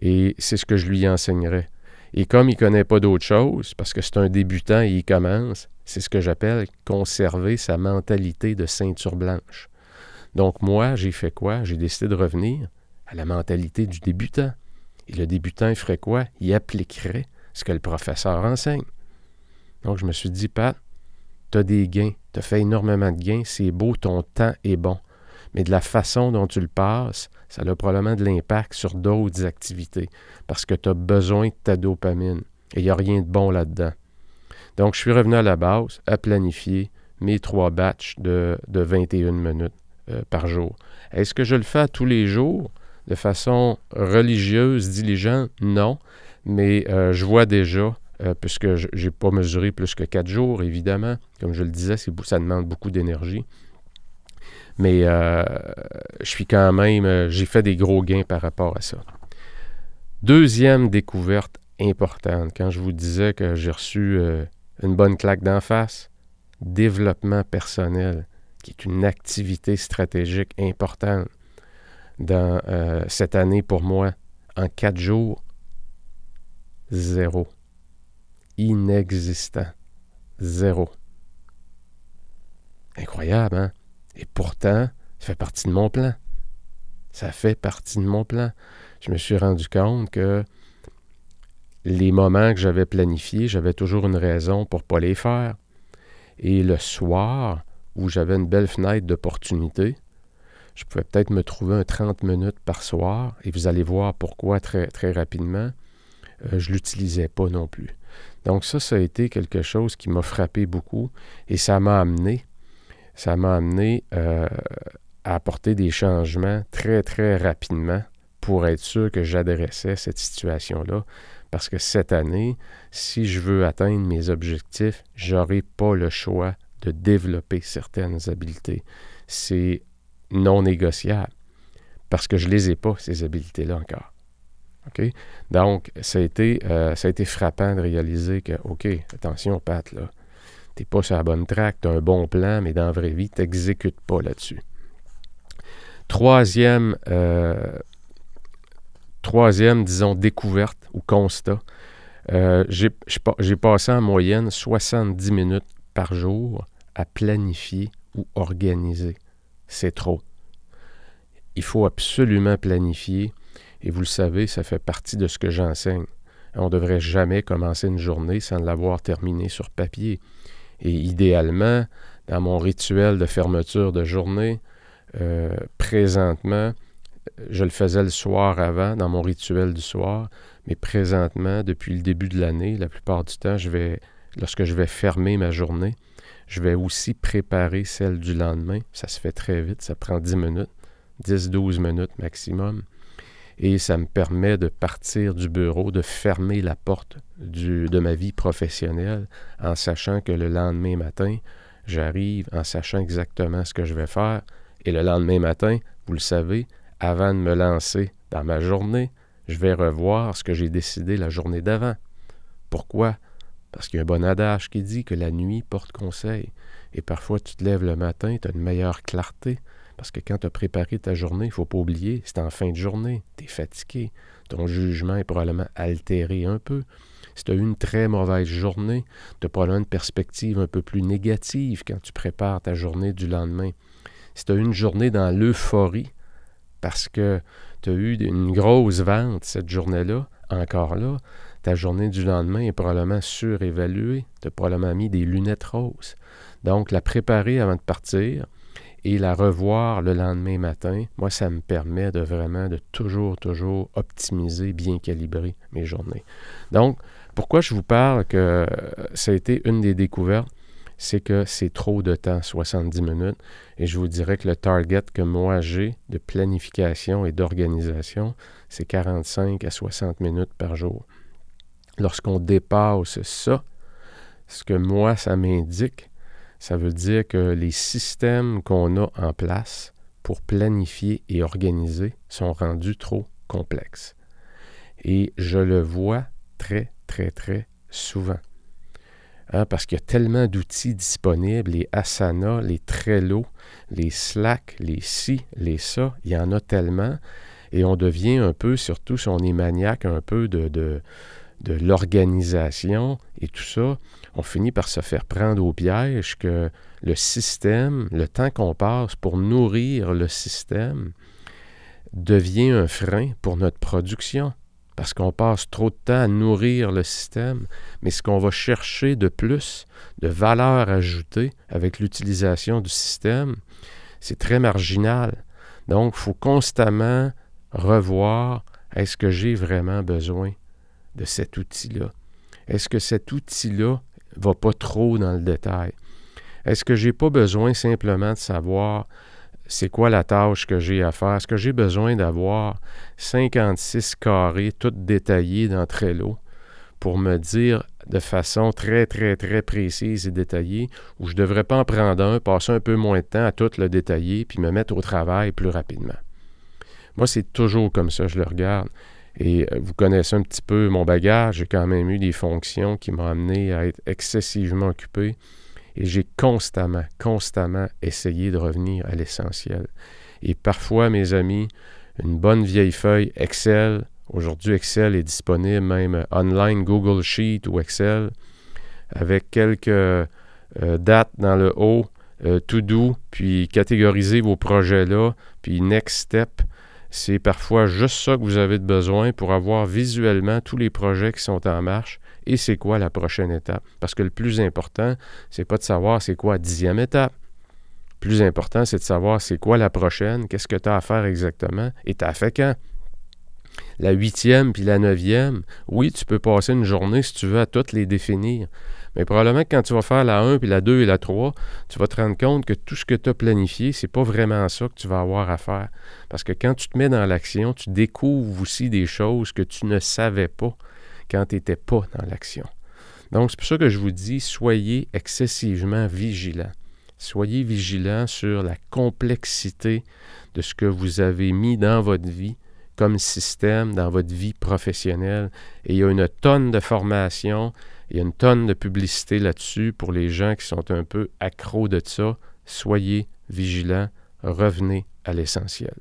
S1: et c'est ce que je lui enseignerais. Et comme il ne connaît pas d'autre chose, parce que c'est un débutant et il commence, c'est ce que j'appelle conserver sa mentalité de ceinture blanche. Donc moi, j'ai fait quoi? J'ai décidé de revenir à la mentalité du débutant. Et le débutant, il ferait quoi? Il appliquerait ce que le professeur enseigne. Donc je me suis dit, Pat, tu as des gains, tu as fait énormément de gains, c'est beau, ton temps est bon mais de la façon dont tu le passes, ça a probablement de l'impact sur d'autres activités parce que tu as besoin de ta dopamine et il n'y a rien de bon là-dedans. Donc, je suis revenu à la base, à planifier mes trois batchs de, 21 minutes euh, par jour. Est-ce que je le fais tous les jours de façon religieuse, diligente? Non, mais euh, je vois déjà, euh, puisque je n'ai pas mesuré plus que quatre jours, évidemment, comme je le disais, ça demande beaucoup d'énergie. Mais euh, je suis quand même, euh, j'ai fait des gros gains par rapport à ça. Deuxième découverte importante, quand je vous disais que j'ai reçu euh, une bonne claque d'en face, développement personnel, qui est une activité stratégique importante dans cette année pour moi, en quatre jours, zéro. Inexistant. Zéro. Incroyable, hein? Et pourtant, ça fait partie de mon plan. Ça fait partie de mon plan. Je me suis rendu compte que les moments que j'avais planifiés, j'avais toujours une raison pour ne pas les faire. Et le soir, où j'avais une belle fenêtre d'opportunité, je pouvais peut-être me trouver un 30 minutes par soir, et vous allez voir pourquoi très, très rapidement, euh, je ne l'utilisais pas non plus. Donc ça, ça a été quelque chose qui m'a frappé beaucoup, et ça m'a amené ça m'a amené euh, à apporter des changements très, très rapidement pour être sûr que j'adressais cette situation-là. Parce que cette année, si je veux atteindre mes objectifs, je n'aurai pas le choix de développer certaines habiletés. C'est non négociable parce que je ne les ai pas, ces habiletés-là encore. Donc, ça a, été, euh, ça a été frappant de réaliser que, OK, attention, Pat, là, n'es pas sur la bonne track, tu as un bon plan, mais dans la vraie vie, tu n'exécutes pas là-dessus. Troisième, euh, troisième, disons, découverte ou constat. Euh, j'ai passé en moyenne 70 minutes par jour à planifier ou organiser. C'est trop. Il faut absolument planifier. Et vous le savez, ça fait partie de ce que j'enseigne. On ne devrait jamais commencer une journée sans l'avoir terminée sur papier. Et idéalement, dans mon rituel de fermeture de journée, euh, présentement, je le faisais le soir avant, dans mon rituel du soir, mais présentement, depuis le début de l'année, la plupart du temps, lorsque je vais fermer ma journée, Je vais aussi préparer celle du lendemain. Ça se fait très vite, ça prend 10 minutes, 10-12 minutes maximum. Et ça me permet de partir du bureau, de fermer la porte de ma vie professionnelle en sachant que le lendemain matin, j'arrive en sachant exactement ce que je vais faire. Et le lendemain matin, vous le savez, avant de me lancer dans ma journée, je vais revoir ce que j'ai décidé la journée d'avant. Pourquoi? Parce qu'il y a un bon adage qui dit que la nuit porte conseil. Et parfois, tu te lèves le matin, tu as une meilleure clarté. Parce que quand tu as préparé ta journée, il ne faut pas oublier, c'est en fin de journée, tu es fatigué. Ton jugement est probablement altéré un peu. Si tu as eu une très mauvaise journée, tu as probablement une perspective un peu plus négative quand tu prépares ta journée du lendemain. Si tu as eu une journée dans l'euphorie, parce que tu as eu une grosse vente cette journée-là, encore là, ta journée du lendemain est probablement surévaluée. Tu as probablement mis des lunettes roses. Donc, la préparer avant de partir et la revoir le lendemain matin, moi, ça me permet de vraiment de toujours, toujours optimiser, bien calibrer mes journées. Donc, pourquoi je vous parle que ça a été une des découvertes? c'est que c'est trop de temps, 70 minutes. Et je vous dirais que le target que moi j'ai de planification et d'organisation, c'est 45 à 60 minutes par jour. Lorsqu'on dépasse ça, ce que moi, ça m'indique, ça veut dire que les systèmes qu'on a en place pour planifier et organiser sont rendus trop complexes. Et je le vois très, très, très souvent. Hein, parce qu'il y a tellement d'outils disponibles, les Asana, les Trello, les Slack, les ci, les ça, il y en a tellement. Et on devient un peu, surtout si on est maniaque un peu de, de l'organisation et tout ça, on finit par se faire prendre au piège que le système, le temps qu'on passe pour nourrir le système, devient un frein pour notre production parce qu'on passe trop de temps à nourrir le système, mais ce qu'on va chercher de plus, de valeur ajoutée avec l'utilisation du système, c'est très marginal. Donc, il faut constamment revoir est-ce que j'ai vraiment besoin de cet outil-là? Est-ce que cet outil-là va pas trop dans le détail? Est-ce que je n'ai pas besoin simplement de savoir c'est quoi la tâche que j'ai à faire? Est-ce que j'ai besoin d'avoir 56 carrés, tout détaillés dans Trello, pour me dire de façon très, très, très précise et détaillée, ou je ne devrais pas en prendre un, passer un peu moins de temps à tout le détailler, puis me mettre au travail plus rapidement? Moi, c'est toujours comme ça, je le regarde. Et euh, vous connaissez un petit peu mon bagage, j'ai quand même eu des fonctions qui m'ont amené à être excessivement occupé et j'ai constamment, constamment essayé de revenir à l'essentiel. Et parfois, mes amis, une bonne vieille feuille Excel, aujourd'hui Excel est disponible même online, Google Sheet ou Excel, avec quelques euh, dates dans le haut, euh, to do, puis catégoriser vos projets là, puis next step. C'est parfois juste ça que vous avez besoin pour avoir visuellement tous les projets qui sont en marche et c'est quoi la prochaine étape. Parce que le plus important, c'est pas de savoir c'est quoi la dixième étape. Le plus important, c'est de savoir c'est quoi la prochaine, qu'est-ce que tu as à faire exactement et tu as fait quand. La huitième puis la neuvième, oui, tu peux passer une journée si tu veux à toutes les définir. Mais probablement que quand tu vas faire la 1 puis la 2 et la 3, tu vas te rendre compte que tout ce que tu as planifié, c'est pas vraiment ça que tu vas avoir à faire. Parce que quand tu te mets dans l'action, tu découvres aussi des choses que tu ne savais pas quand tu n'étais pas dans l'action. Donc, c'est pour ça que je vous dis, soyez excessivement vigilants. Soyez vigilants sur la complexité de ce que vous avez mis dans votre vie comme système, dans votre vie professionnelle. Et il y a une tonne de formation, il y a une tonne de publicité là-dessus pour les gens qui sont un peu accros de ça. Soyez vigilants, revenez à l'essentiel.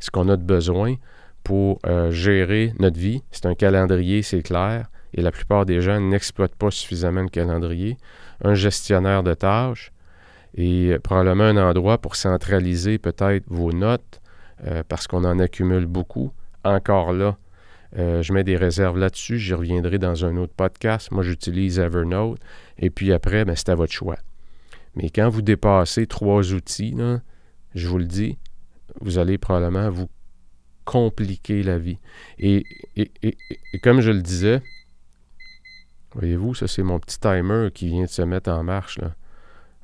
S1: Ce qu'on a de besoin, pour euh, gérer notre vie. C'est un calendrier, c'est clair, et la plupart des gens n'exploitent pas suffisamment le calendrier. Un gestionnaire de tâches et euh, probablement un endroit pour centraliser peut-être vos notes euh, parce qu'on en accumule beaucoup. Encore là, je mets des réserves là-dessus. J'y reviendrai dans un autre podcast. Moi, j'utilise Evernote. Et puis après, ben, c'est à votre choix. Mais quand vous dépassez trois outils, je vous le dis, vous allez probablement vous compliquer la vie. Et, et, et, comme je le disais, voyez-vous, ça c'est mon petit timer qui vient de se mettre en marche. Là.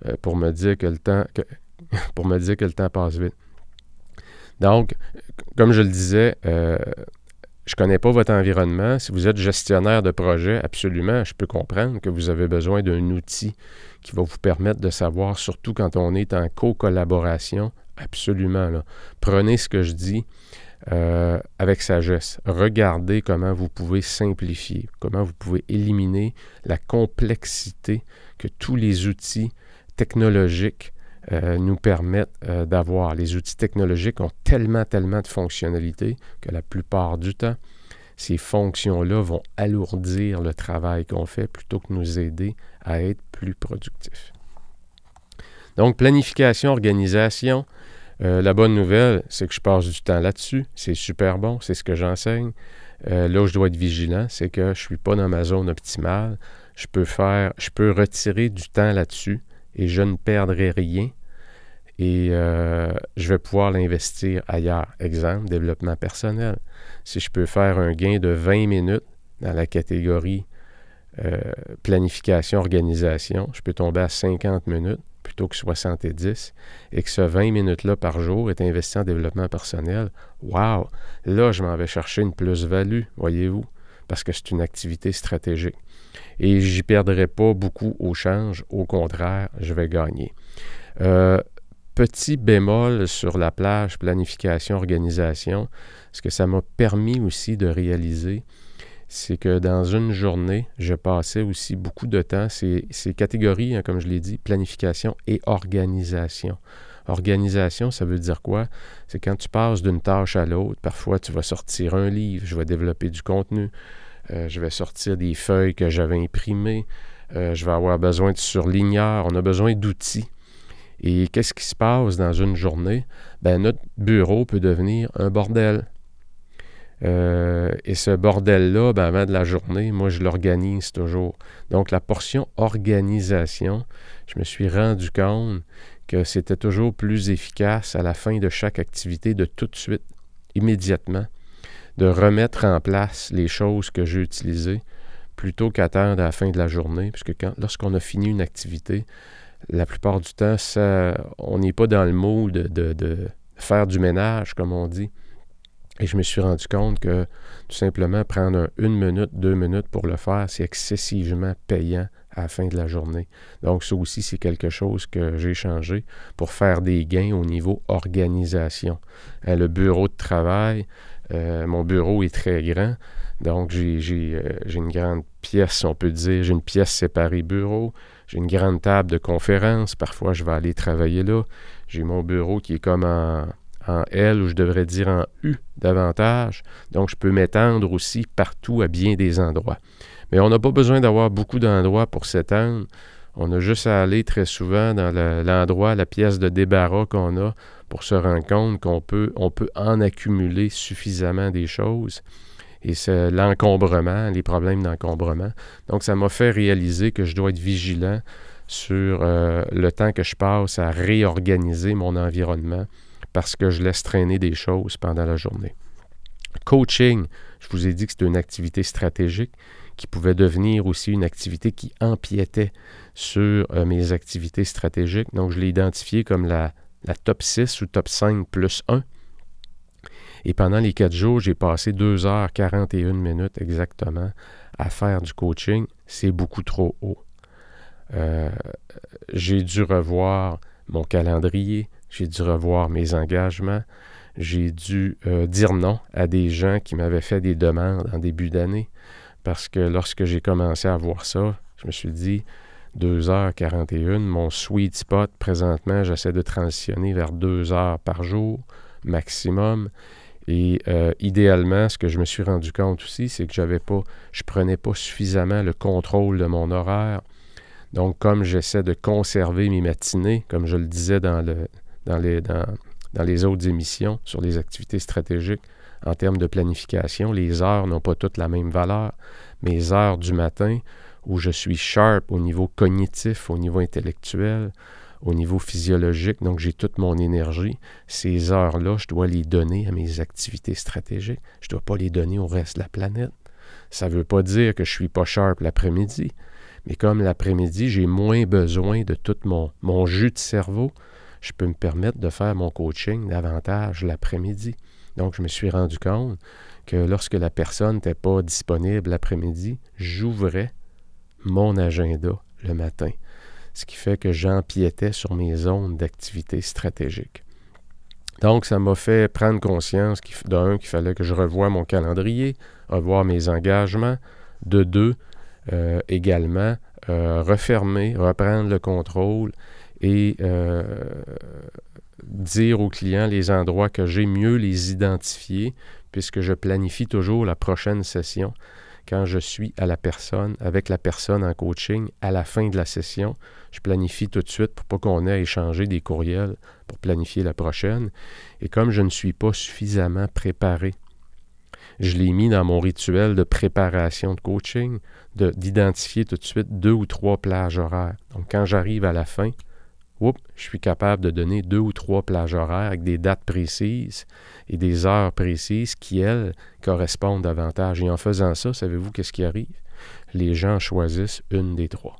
S1: euh, pour me dire que le temps pour me dire que le temps passe vite. Donc, comme je le disais, euh, je ne connais pas votre environnement. Si vous êtes gestionnaire de projet, absolument, je peux comprendre que vous avez besoin d'un outil qui va vous permettre de savoir, surtout quand on est en co-collaboration, absolument. Prenez ce que je dis euh, avec sagesse. Regardez comment vous pouvez simplifier, comment vous pouvez éliminer la complexité que tous les outils technologiques euh, nous permettent euh, d'avoir. Les outils technologiques ont tellement, tellement de fonctionnalités que la plupart du temps, ces fonctions-là vont alourdir le travail qu'on fait plutôt que nous aider à être plus productifs. Donc, planification, organisation. Euh, la bonne nouvelle, c'est que je passe du temps là-dessus. C'est super bon, c'est ce que j'enseigne. là où je dois être vigilant, c'est que je ne suis pas dans ma zone optimale. Je peux faire, je peux retirer du temps là-dessus et je ne perdrai rien et euh, je vais pouvoir l'investir ailleurs. Exemple, développement personnel. Si je peux faire un gain de 20 minutes dans la catégorie euh, planification, organisation, je peux tomber à 50 minutes plutôt que 70 et que ce 20 minutes-là par jour est investi en développement personnel. Wow! Là, je m'en vais chercher une plus-value, voyez-vous, parce que c'est une activité stratégique. Et j'y perdrai pas beaucoup au change. Au contraire, je vais gagner. Euh, petit bémol sur la plage planification, organisation, ce que ça m'a permis aussi de réaliser, c'est que dans une journée, je passais aussi beaucoup de temps, ces, catégories, hein, comme je l'ai dit, planification et organisation. Organisation, ça veut dire quoi? C'est quand tu passes d'une tâche à l'autre, parfois tu vas sortir un livre, je vais développer du contenu, euh, je vais sortir des feuilles que j'avais imprimées, euh, je vais avoir besoin de surligneurs, on a besoin d'outils et qu'est-ce qui se passe dans une journée? Ben, notre bureau peut devenir un bordel. Euh, et ce bordel-là, ben, avant de la journée, moi, je l'organise toujours. Donc, la portion organisation, je me suis rendu compte que c'était toujours plus efficace à la fin de chaque activité de tout de suite, immédiatement, de remettre en place les choses que j'ai utilisées plutôt qu'attendre à la fin de la journée, puisque lorsqu'on a fini une activité, la plupart du temps, on n'est pas dans le mood de, faire du ménage, comme on dit. Et je me suis rendu compte que tout simplement prendre une minute, deux minutes pour le faire, c'est excessivement payant à la fin de la journée. Donc ça aussi, c'est quelque chose que j'ai changé pour faire des gains au niveau organisation. Euh, le bureau de travail, euh, mon bureau est très grand. Donc, euh, j'ai une grande pièce, on peut dire, j'ai une pièce séparée bureau, j'ai une grande table de conférence, parfois je vais aller travailler là. J'ai mon bureau qui est comme en, L ou je devrais dire en U davantage. Donc je peux m'étendre aussi partout à bien des endroits. Mais on n'a pas besoin d'avoir beaucoup d'endroits pour s'étendre. On a juste à aller très souvent dans l'endroit, la pièce de débarras qu'on a pour se rendre compte qu'on peut, on peut en accumuler suffisamment des choses et c'est l'encombrement, les problèmes d'encombrement. Donc, ça m'a fait réaliser que je dois être vigilant sur euh, le temps que je passe à réorganiser mon environnement parce que je laisse traîner des choses pendant la journée. Coaching, je vous ai dit que c'était une activité stratégique qui pouvait devenir aussi une activité qui empiétait sur euh, mes activités stratégiques. Donc, je l'ai identifié comme la, la top 6 ou top 5 plus 1. Et pendant les quatre jours, j'ai passé 2 heures 41 minutes exactement à faire du coaching. C'est beaucoup trop haut. Euh, j'ai dû revoir mon calendrier, j'ai dû revoir mes engagements, j'ai dû euh, dire non à des gens qui m'avaient fait des demandes en début d'année. Parce que lorsque j'ai commencé à voir ça, je me suis dit, 2h41, mon sweet spot présentement, j'essaie de transitionner vers 2 heures par jour maximum. Et euh, idéalement, ce que je me suis rendu compte aussi, c'est que j'avais pas, je prenais pas suffisamment le contrôle de mon horaire. Donc, comme j'essaie de conserver mes matinées, comme je le disais dans, le, dans, les, dans, dans les autres émissions sur les activités stratégiques, en termes de planification, les heures n'ont pas toutes la même valeur. Mes heures du matin, où je suis sharp au niveau cognitif, au niveau intellectuel, au niveau physiologique, donc j'ai toute mon énergie. Ces heures-là, je dois les donner à mes activités stratégiques. Je ne dois pas les donner au reste de la planète. Ça ne veut pas dire que je suis pas sharp l'après-midi, Mais comme l'après-midi, j'ai moins besoin de tout mon, mon jus de cerveau, je peux me permettre de faire mon coaching davantage l'après-midi. Donc, je me suis rendu compte que lorsque la personne n'était pas disponible l'après-midi, j'ouvrais mon agenda le matin. Ce qui fait que j'empiétais sur mes zones d'activité stratégique. Donc, ça m'a fait prendre conscience d'un, qu'il fallait que je revoie mon calendrier, revoir mes engagements. De deux, euh, également, euh, refermer, reprendre le contrôle et euh, dire aux clients les endroits que j'ai mieux les identifier, puisque je planifie toujours la prochaine session quand je suis à la personne, avec la personne en coaching, à la fin de la session, je planifie tout de suite pour pas qu'on ait à échanger des courriels pour planifier la prochaine. Et comme je ne suis pas suffisamment préparé, je l'ai mis dans mon rituel de préparation de coaching, d'identifier tout de suite deux ou trois plages horaires. Donc quand j'arrive à la fin, je suis capable de donner deux ou trois plages horaires avec des dates précises et des heures précises qui, elles, correspondent davantage. Et en faisant ça, savez-vous qu'est-ce qui arrive? Les gens choisissent une des trois.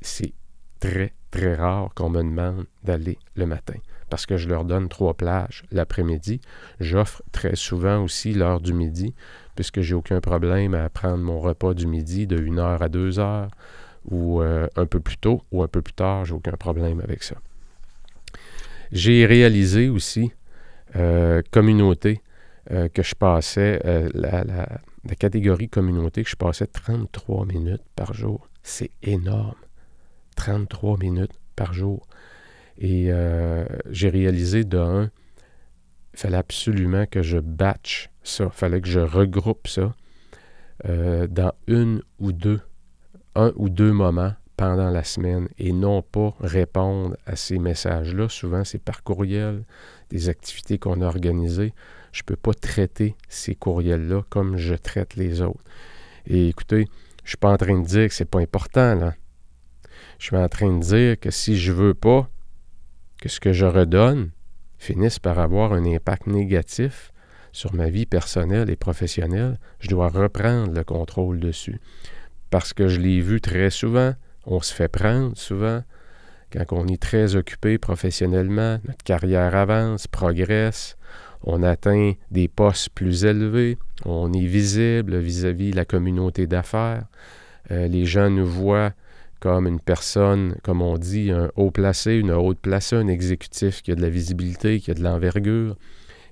S1: C'est très, très rare qu'on me demande d'aller le matin parce que je leur donne trois plages l'après-midi. J'offre très souvent aussi l'heure du midi puisque j'ai aucun problème à prendre mon repas du midi de 1 heure à 2 heures ou euh, un peu plus tôt ou un peu plus tard, j'ai aucun problème avec ça. J'ai réalisé aussi euh, communauté euh, que je passais, la, la, catégorie communauté que je passais 33 minutes par jour. C'est énorme. 33 minutes par jour. Et j'ai réalisé de un, il fallait absolument que je batch ça, il fallait que je regroupe ça dans une ou deux un ou deux moments pendant la semaine et non pas répondre à ces messages-là. Souvent, c'est par courriel, des activités qu'on a organisées. Je ne peux pas traiter ces courriels-là comme je traite les autres. Et écoutez, je ne suis pas en train de dire que ce n'est pas important, là. Je suis en train de dire que si je ne veux pas que ce que je redonne finisse par avoir un impact négatif sur ma vie personnelle et professionnelle, je dois reprendre le contrôle dessus parce que je l'ai vu très souvent. On se fait prendre souvent quand on est très occupé professionnellement, notre carrière avance, progresse, on atteint des postes plus élevés, on est visible vis-à-vis la communauté d'affaires. Euh, les gens nous voient comme une personne, comme on dit, un haut placé, une haute placée, un exécutif qui a de la visibilité, qui a de l'envergure.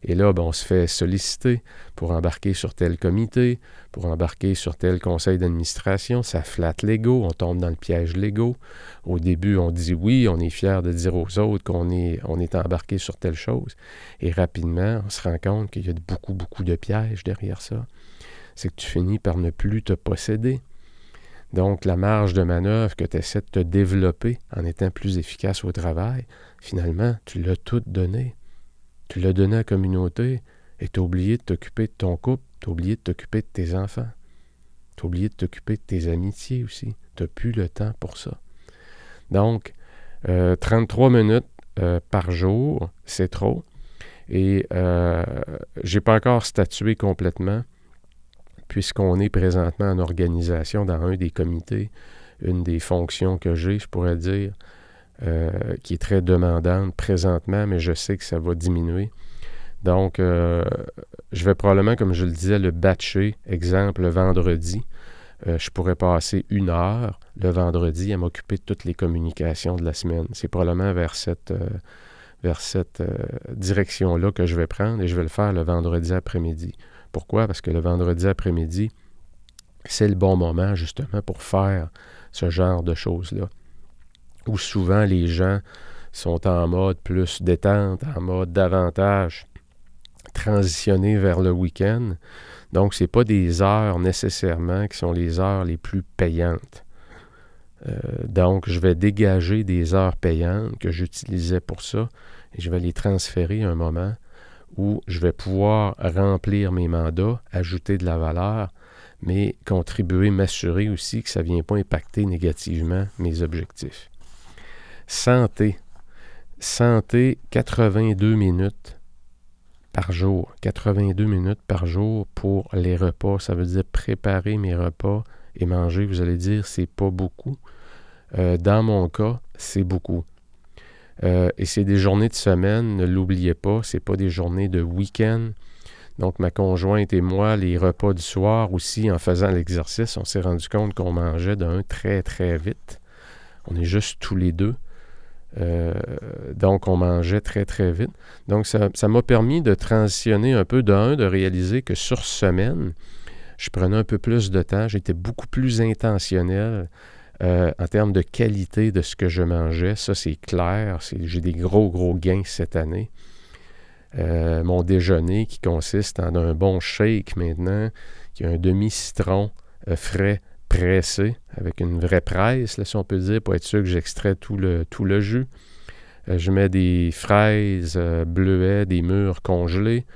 S1: Et là, ben, on se fait solliciter pour embarquer sur tel comité, pour embarquer sur tel conseil d'administration. Ça flatte l'ego, on tombe dans le piège l'ego. Au début, on dit oui, on est fier de dire aux autres qu'on est, on est embarqué sur telle chose. Et rapidement, on se rend compte qu'il y a beaucoup, beaucoup de pièges derrière ça. C'est que tu finis par ne plus te posséder. Donc, la marge de manœuvre que tu essaies de te développer en étant plus efficace au travail, finalement, tu l'as tout donné. Tu l'as donné à la communauté et tu as oublié de t'occuper de ton couple, tu as oublié de t'occuper de tes enfants. Tu as oublié de t'occuper de tes amitiés aussi. Tu n'as plus le temps pour ça. Donc, 33 euh, minutes euh, par jour, c'est trop. Et euh, je n'ai pas encore statué complètement, puisqu'on est présentement en organisation dans un des comités. Une des fonctions que j'ai, je pourrais dire, euh, qui est très demandante présentement, mais je sais que ça va diminuer. Donc, euh, je vais probablement, comme je le disais, le batcher. Exemple, le vendredi. Euh, je pourrais passer une heure le vendredi à m'occuper de toutes les communications de la semaine. C'est probablement vers cette, vers cette direction-là que je vais prendre et je vais le faire le vendredi après-midi. Pourquoi? Parce que le vendredi après-midi, c'est le bon moment justement pour faire ce genre de choses-là où souvent les gens sont en mode plus détente, en mode davantage transitionner vers le week-end. Donc, ce n'est pas des heures nécessairement qui sont les heures les plus payantes. Euh, donc, je vais dégager des heures payantes que j'utilisais pour ça et je vais les transférer à un moment où je vais pouvoir remplir mes mandats, ajouter de la valeur, mais contribuer, m'assurer aussi que ça ne vient pas impacter négativement mes objectifs. Santé. Santé, 82 minutes par jour. 82 minutes par jour pour les repas. Ça veut dire préparer mes repas Et manger, vous allez dire, c'est pas beaucoup. Euh, dans mon cas, c'est beaucoup. Euh, et c'est des journées de semaine, ne l'oubliez pas, c'est pas des journées de week-end. Donc, ma conjointe et moi, les repas du soir aussi, en faisant l'exercice, on s'est rendu compte qu'on mangeait d'un très, très vite. On est juste tous les deux. Euh, donc, on mangeait très, très vite. Donc, ça m'a permis de transitionner un peu d'un, de réaliser que sur semaine, je prenais un peu plus de temps, j'étais beaucoup plus intentionnel euh, en termes de qualité de ce que je mangeais. Ça, c'est clair. J'ai des gros, gros gains cette année. Euh, mon déjeuner qui consiste en un bon shake maintenant, qui a un demi-citron frais pressé avec une vraie presse, si on peut dire, pour être sûr que j'extrais tout le, tout le jus. Euh, je mets des fraises euh, bleuets, des mûres congelées.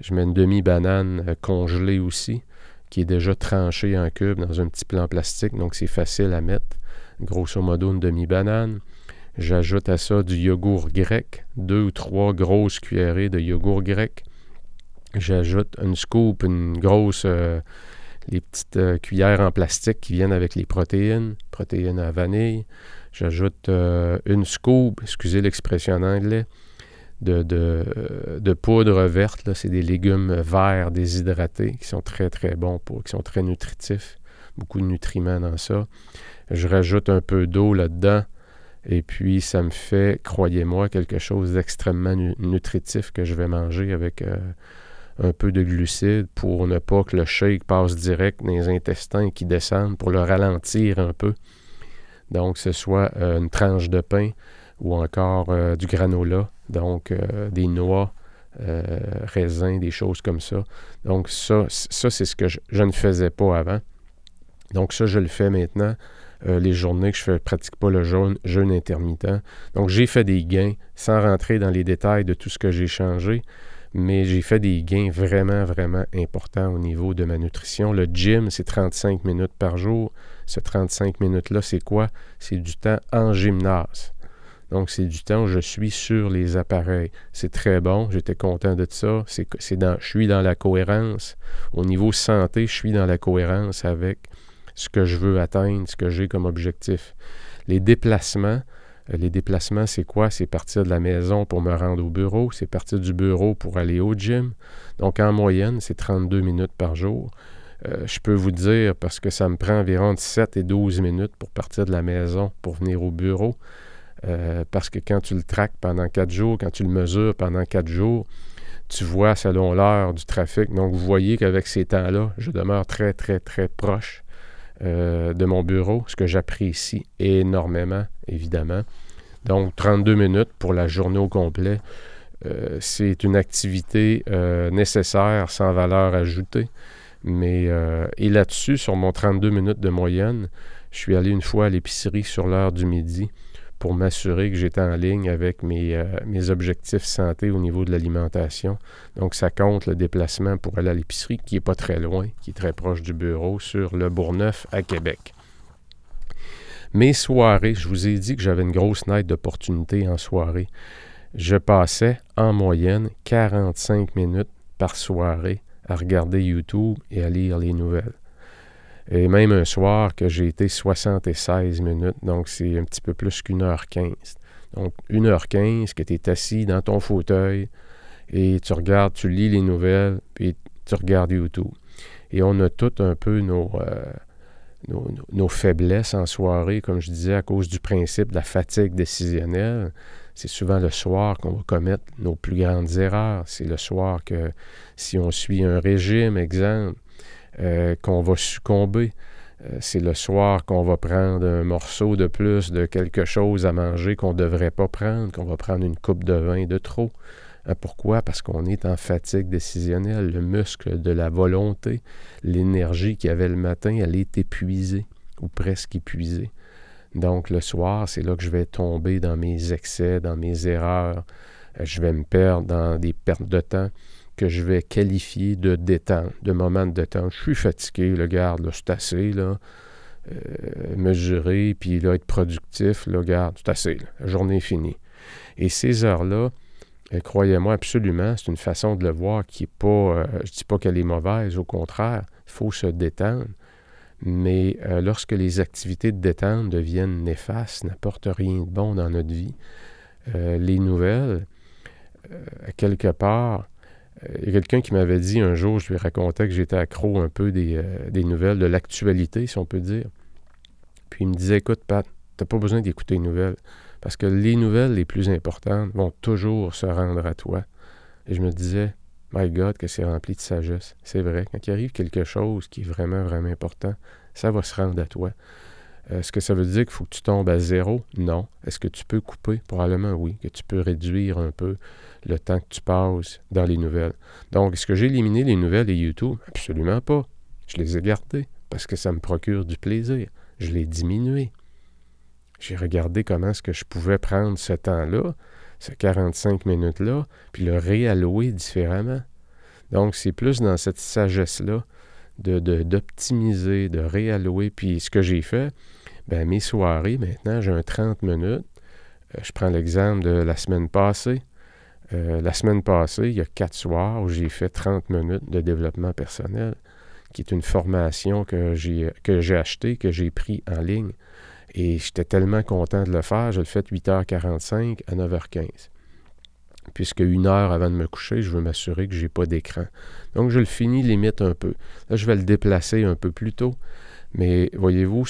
S1: Je mets une demi-banane euh, congelée aussi, qui est déjà tranchée en cubes dans un petit plan plastique, donc c'est facile à mettre. Grosso modo, une demi-banane. J'ajoute à ça du yogourt grec, deux ou trois grosses cuillerées de yogourt grec. J'ajoute une scoop, une grosse les petites euh, cuillères en plastique qui viennent avec les protéines, protéines à vanille. J'ajoute euh, une scoop, excusez l'expression en anglais, de, de, poudre verte. C'est des légumes verts déshydratés qui sont très, très bons, pour, qui sont très nutritifs. Beaucoup de nutriments dans ça. Je rajoute un peu d'eau là-dedans. Et puis, ça me fait, croyez-moi, quelque chose d'extrêmement nutritif que je vais manger avec euh, un peu de glucides pour ne pas que le shake passe direct dans les intestins et qu'il descende pour le ralentir un peu. Donc, ce soit euh, une tranche de pain ou encore euh, du granola, donc euh, des noix, raisins, des choses comme ça. Donc, ça, ça c'est ce que je, ne faisais pas avant. Donc, ça, je le fais maintenant. les journées que je ne pratique pas le jeûne, jeûne intermittent. Donc, j'ai fait des gains sans rentrer dans les détails de tout ce que j'ai changé mais j'ai fait des gains vraiment, vraiment importants au niveau de ma nutrition. Le gym, c'est 35 minutes par jour. Ce 35 minutes-là, c'est quoi? C'est du temps en gymnase. Donc, c'est du temps où je suis sur les appareils. C'est très bon, j'étais content de ça. C'est, dans, je suis dans la cohérence. Au niveau santé, je suis dans la cohérence avec ce que je veux atteindre, ce que j'ai comme objectif. Les déplacements, les déplacements, c'est quoi? C'est partir de la maison pour me rendre au bureau, c'est partir du bureau pour aller au gym. Donc, en moyenne, c'est 32 minutes par jour. Euh, je peux vous dire, parce que ça me prend environ 7 et 12 minutes pour partir de la maison pour venir au bureau, euh, parce que quand tu le traques pendant 4 jours, quand tu le mesures pendant 4 jours, tu vois selon l'heure du trafic. Donc, vous voyez qu'avec ces temps-là, je demeure très, très, très proche euh, de mon bureau, ce que j'apprécie énormément, évidemment. Donc, 32 minutes pour la journée au complet, euh, c'est une activité euh, nécessaire sans valeur ajoutée. Mais, et là-dessus, sur mon 32 minutes de moyenne, je suis allé une fois à l'épicerie sur l'heure du midi pour m'assurer que j'étais en ligne avec mes, euh, mes, objectifs santé au niveau de l'alimentation. Donc, ça compte le déplacement pour aller à l'épicerie, qui n'est pas très loin, qui est très proche du bureau, sur le Bourgneuf à Québec. Mes soirées, je vous ai dit que j'avais une grosse night d'opportunités en soirée. Je passais en moyenne 45 minutes par soirée à regarder YouTube et à lire les nouvelles. Et même un soir que j'ai été 76 minutes, donc c'est un petit peu plus qu'une heure 15. Donc, une heure 15 que tu es assis dans ton fauteuil et tu regardes, tu lis les nouvelles, puis tu regardes YouTube. Et on a tout un peu euh, nos, nos, faiblesses en soirée, comme je disais, à cause du principe de la fatigue décisionnelle. C'est souvent le soir qu'on va commettre nos plus grandes erreurs. C'est le soir que si on suit un régime, exemple, euh, qu'on va succomber. Euh, c'est le soir qu'on va prendre un morceau de plus de quelque chose à manger qu'on ne devrait pas prendre, qu'on va prendre une coupe de vin de trop. Euh, pourquoi? Parce qu'on est en fatigue décisionnelle. Le muscle de la volonté, l'énergie qu'il y avait le matin, elle est épuisée ou presque épuisée. Donc le soir, c'est là que je vais tomber dans mes excès, dans mes erreurs. Je vais me perdre dans des pertes de temps que je vais qualifier de détente, de moment de détente. Je suis fatigué, le garde, c'est assez, là. Euh, mesurer, puis là, être productif, le garde, c'est assez, la journée est finie. Et ces heures-là, euh, croyez-moi absolument, c'est une façon de le voir qui n'est pas, euh, je ne dis pas qu'elle est mauvaise, au contraire, il faut se détendre. Mais euh, lorsque les activités de détente deviennent néfastes, n'apportent rien de bon dans notre vie, les nouvelles, quelque part, il y a quelqu'un qui m'avait dit un jour, je lui racontais que j'étais accro un peu des, des nouvelles, de l'actualité, si on peut dire. Puis il me disait, écoute, Pat, tu n'as pas besoin d'écouter les nouvelles. Parce que les nouvelles les plus importantes vont toujours se rendre à toi. Et je me disais, My God, que c'est rempli de sagesse. C'est vrai, quand il arrive quelque chose qui est vraiment, vraiment important, ça va se rendre à toi. Euh, est-ce que ça veut dire qu'il faut que tu tombes à zéro? Non. Est-ce que tu peux couper? Probablement oui, que tu peux réduire un peu le temps que tu passes dans les nouvelles. Donc, est-ce que j'ai éliminé les nouvelles et YouTube? Absolument pas. Je les ai gardées parce que ça me procure du plaisir. Je l'ai diminué. J'ai regardé comment est-ce que je pouvais prendre ce temps-là, ces 45 minutes-là, puis le réallouer différemment. Donc, c'est plus dans cette sagesse-là d'optimiser, de, de, réallouer. Puis ce que j'ai fait, ben, mes soirées, maintenant, j'ai un 30 minutes. Euh, je prends l'exemple de la semaine passée. Euh, la semaine passée, il y a quatre soirs où j'ai fait 30 minutes de développement personnel, qui est une formation que j'ai achetée, que j'ai pris en ligne. Et j'étais tellement content de le faire, je le fais de 8h45 à 9h15. Puisque une heure avant de me coucher, je veux m'assurer que je n'ai pas d'écran. Donc, je le finis limite un peu. Là, je vais le déplacer un peu plus tôt. Mais voyez-vous,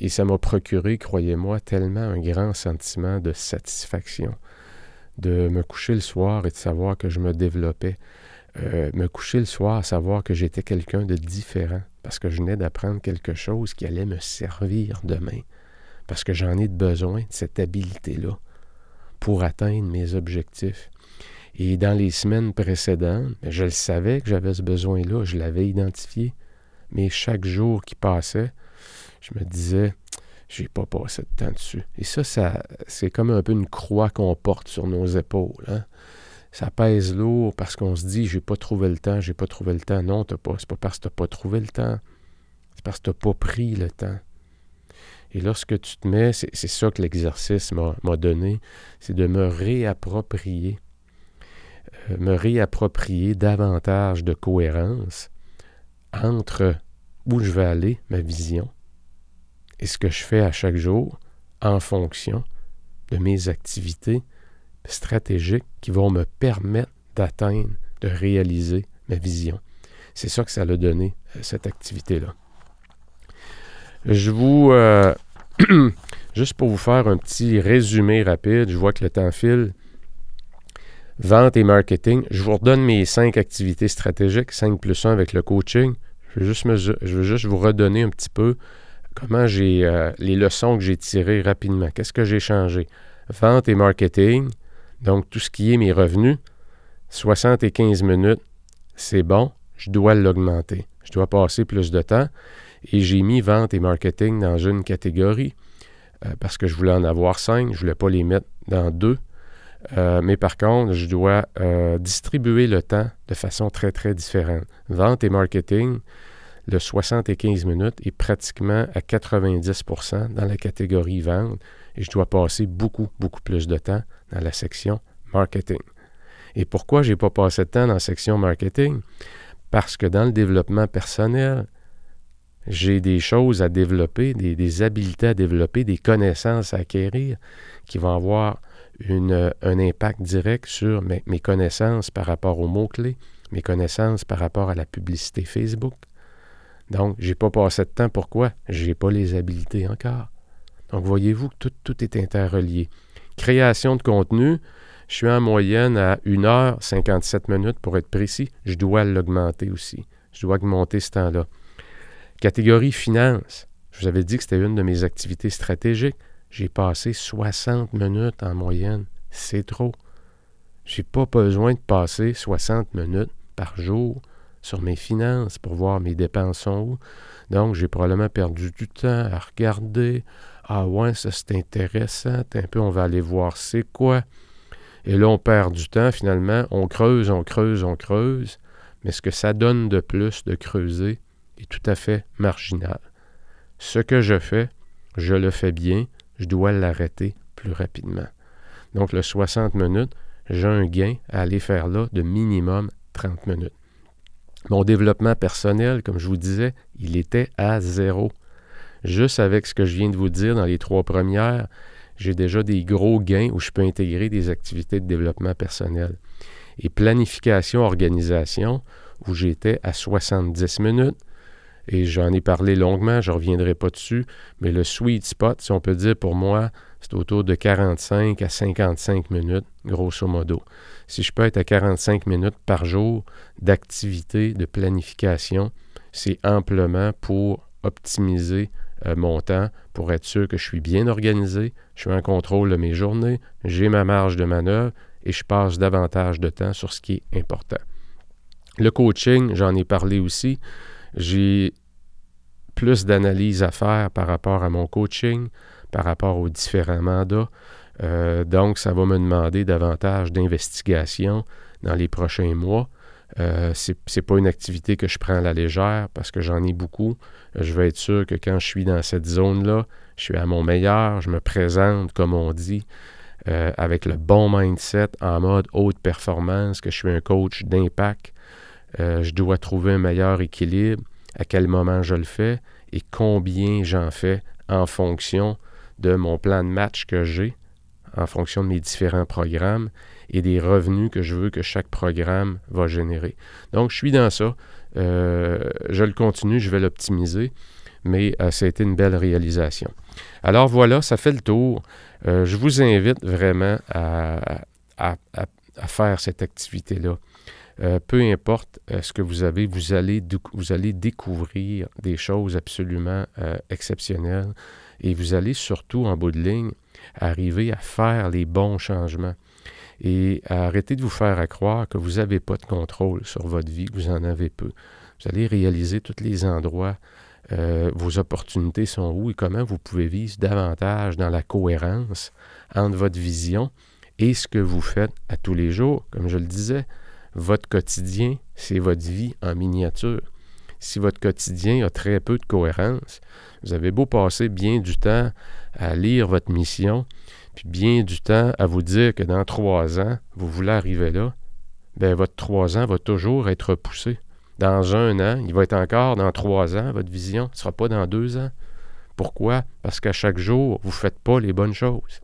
S1: et ça m'a procuré, croyez-moi, tellement un grand sentiment de satisfaction de me coucher le soir et de savoir que je me développais. Euh, me coucher le soir, savoir que j'étais quelqu'un de différent, parce que je venais d'apprendre quelque chose qui allait me servir demain, parce que j'en ai besoin de cette habileté-là pour atteindre mes objectifs. Et dans les semaines précédentes, ben, je le savais que j'avais ce besoin-là, je l'avais identifié, mais chaque jour qui passait, je me disais, j'ai pas passé de temps dessus. Et ça, c'est comme un peu une croix qu'on porte sur nos épaules. Hein? ça pèse lourd parce qu'on se dit j'ai pas trouvé le temps, j'ai pas trouvé le temps. Non, t'as pas. C'est pas parce que t'as pas trouvé le temps. C'est parce que t'as pas pris le temps. Et lorsque tu te mets, c'est ça que l'exercice m'a donné, c'est de me réapproprier, euh, me réapproprier davantage de cohérence entre où je vais aller, ma vision, et ce que je fais à chaque jour en fonction de mes activités, stratégiques qui vont me permettre d'atteindre, de réaliser ma vision. C'est ça que ça a donné, euh, cette activité-là. Je vous... Euh, juste pour vous faire un petit résumé rapide, je vois que le temps file. Vente et marketing. Je vous redonne mes cinq activités stratégiques, 5 plus 1 avec le coaching. Je veux juste, vous redonner un petit peu comment j'ai euh, les leçons que j'ai tirées rapidement. Qu'est-ce que j'ai changé? Vente et marketing, donc, tout ce qui est mes revenus, 75 minutes, c'est bon, je dois l'augmenter. Je dois passer plus de temps. Et j'ai mis vente et marketing dans une catégorie euh, parce que je voulais en avoir cinq, je ne voulais pas les mettre dans deux. Euh, mais par contre, je dois euh, distribuer le temps de façon très, très différente. Vente et marketing, le 75 minutes est pratiquement à 90% dans la catégorie vente et je dois passer beaucoup, beaucoup plus de temps dans la section marketing. Et pourquoi je n'ai pas passé de temps dans la section marketing? Parce que dans le développement personnel, j'ai des choses à développer, des, habiletés à développer, des connaissances à acquérir qui vont avoir une, un impact direct sur mes, connaissances par rapport aux mots-clés, mes connaissances par rapport à la publicité Facebook. Donc, je n'ai pas passé de temps. Pourquoi? Je n'ai pas les habiletés encore. Donc, voyez-vous tout, tout est interrelié. Création de contenu, je suis en moyenne à 1h57 minutes pour être précis. Je dois l'augmenter aussi. Je dois augmenter ce temps-là. Catégorie finance. Je vous avais dit que c'était une de mes activités stratégiques. J'ai passé 60 minutes en moyenne. C'est trop. Je n'ai pas besoin de passer 60 minutes par jour sur mes finances pour voir mes dépenses sont où. Donc, j'ai probablement perdu du temps à regarder, ah ouais, ça c'est intéressant. Un peu, on va aller voir c'est quoi. Et là, on perd du temps finalement. On creuse, on creuse, on creuse. Mais ce que ça donne de plus de creuser est tout à fait marginal. Ce que je fais, je le fais bien. Je dois l'arrêter plus rapidement. Donc, le 60 minutes, j'ai un gain à aller faire là de minimum 30 minutes. Mon développement personnel, comme je vous disais, il était à zéro. Juste avec ce que je viens de vous dire dans les trois premières, j'ai déjà des gros gains où je peux intégrer des activités de développement personnel. Et planification, organisation, où j'étais à 70 minutes, et j'en ai parlé longuement, je ne reviendrai pas dessus, mais le sweet spot, si on peut dire pour moi, c'est autour de 45 à 55 minutes, grosso modo. Si je peux être à 45 minutes par jour d'activité, de planification, c'est amplement pour optimiser euh, mon temps, pour être sûr que je suis bien organisé, je suis en contrôle de mes journées, j'ai ma marge de manœuvre et je passe davantage de temps sur ce qui est important. Le coaching, j'en ai parlé aussi. J'ai plus d'analyse à faire par rapport à mon coaching, par rapport aux différents mandats. Euh, donc, ça va me demander davantage d'investigation dans les prochains mois. Euh, ce n'est pas une activité que je prends à la légère parce que j'en ai beaucoup. Je veux être sûr que quand je suis dans cette zone-là, je suis à mon meilleur, je me présente, comme on dit, euh, avec le bon mindset en mode haute performance, que je suis un coach d'impact. je dois trouver un meilleur équilibre, à quel moment je le fais et combien j'en fais en fonction de mon plan de match que j'ai, en fonction de mes différents programmes et des revenus que je veux que chaque programme va générer. Donc, je suis dans ça. Euh, je le continue, je vais l'optimiser, mais euh, ça a été une belle réalisation. Alors voilà, ça fait le tour. Euh, je vous invite vraiment à, à faire cette activité-là. Peu importe ce que vous avez, vous allez, vous allez découvrir des choses absolument exceptionnelles et vous allez surtout, en bout de ligne, arriver à faire les bons changements et à arrêter de vous faire à croire que vous n'avez pas de contrôle sur votre vie, que vous en avez peu. Vous allez réaliser tous les endroits, euh, vos opportunités sont où et comment vous pouvez vivre davantage dans la cohérence entre votre vision et ce que vous faites à tous les jours. Comme je le disais, votre quotidien, c'est votre vie en miniature. Si votre quotidien a très peu de cohérence, vous avez beau passer bien du temps à lire votre mission, puis bien du temps à vous dire que dans trois ans, vous voulez arriver là, bien, votre trois ans va toujours être repoussé. Dans un an, il va être encore dans trois ans, votre vision. Ne sera pas dans deux ans. Pourquoi? Parce qu'à chaque jour, vous ne faites pas les bonnes choses.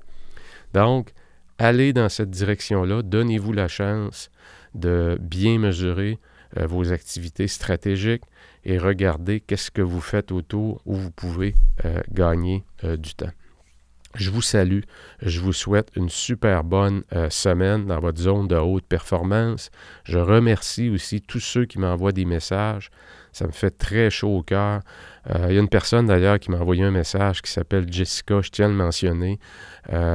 S1: Donc, allez dans cette direction-là, donnez-vous la chance de bien mesurer euh, vos activités stratégiques et regardez qu'est-ce que vous faites autour où vous pouvez euh, gagner euh, du temps. Je vous salue. Je vous souhaite une super bonne semaine dans votre zone de haute performance. Je remercie aussi tous ceux qui m'envoient des messages. Ça me fait très chaud au cœur. Il y a une personne d'ailleurs qui m'a envoyé un message qui s'appelle Jessica. Je tiens à le mentionner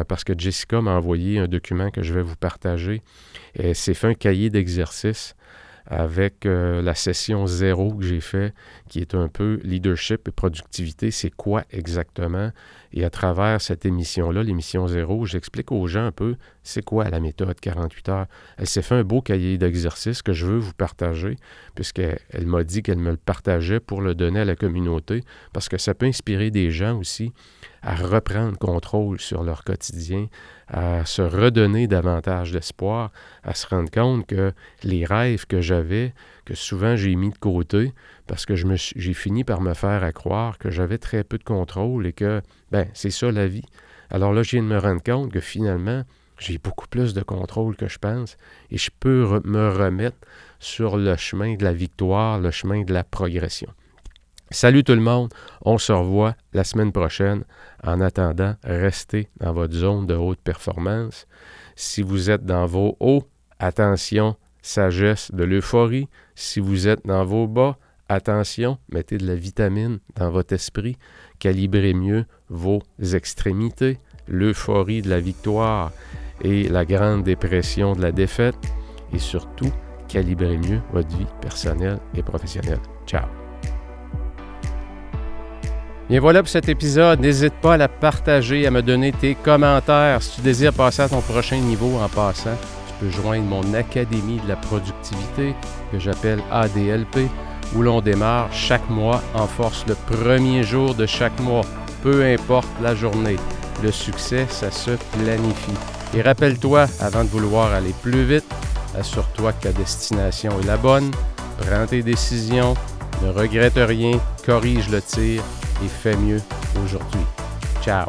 S1: parce que Jessica m'a envoyé un document que je vais vous partager. C'est fait un cahier d'exercice avec euh, la session zéro que j'ai fait, qui est un peu leadership et productivité, c'est quoi exactement? Et à travers cette émission-là, l'émission zéro, j'explique aux gens un peu c'est quoi la méthode 48 heures. Elle s'est fait un beau cahier d'exercices que je veux vous partager, puisqu'elle m'a dit qu'elle me le partageait pour le donner à la communauté, parce que ça peut inspirer des gens aussi à reprendre contrôle sur leur quotidien, à se redonner davantage d'espoir, à se rendre compte que les rêves que j'avais, que souvent j'ai mis de côté, parce que j'ai fini par me faire à croire que j'avais très peu de contrôle et que, ben, c'est ça la vie. Alors là, je viens de me rendre compte que finalement, j'ai beaucoup plus de contrôle que je pense et je peux me remettre sur le chemin de la victoire, le chemin de la progression. Salut tout le monde, on se revoit la semaine prochaine. En attendant, restez dans votre zone de haute performance. Si vous êtes dans vos hauts, attention, sagesse de l'euphorie. Si vous êtes dans vos bas, attention, mettez de la vitamine dans votre esprit. Calibrez mieux vos extrémités. L'euphorie de la victoire et la grande dépression de la défaite. Et surtout, calibrez mieux votre vie personnelle et professionnelle. Ciao! Bien voilà pour cet épisode. N'hésite pas à la partager, à me donner tes commentaires. Si tu désires passer à ton prochain niveau en passant, peux joindre mon Académie de la productivité que j'appelle ADLP, où l'on démarre chaque mois en force le premier jour de chaque mois, peu importe la journée. Le succès, ça se planifie. Et rappelle-toi, avant de vouloir aller plus vite, assure-toi que ta destination est la bonne prends tes décisions, ne regrette rien, corrige le tir et fais mieux aujourd'hui. Ciao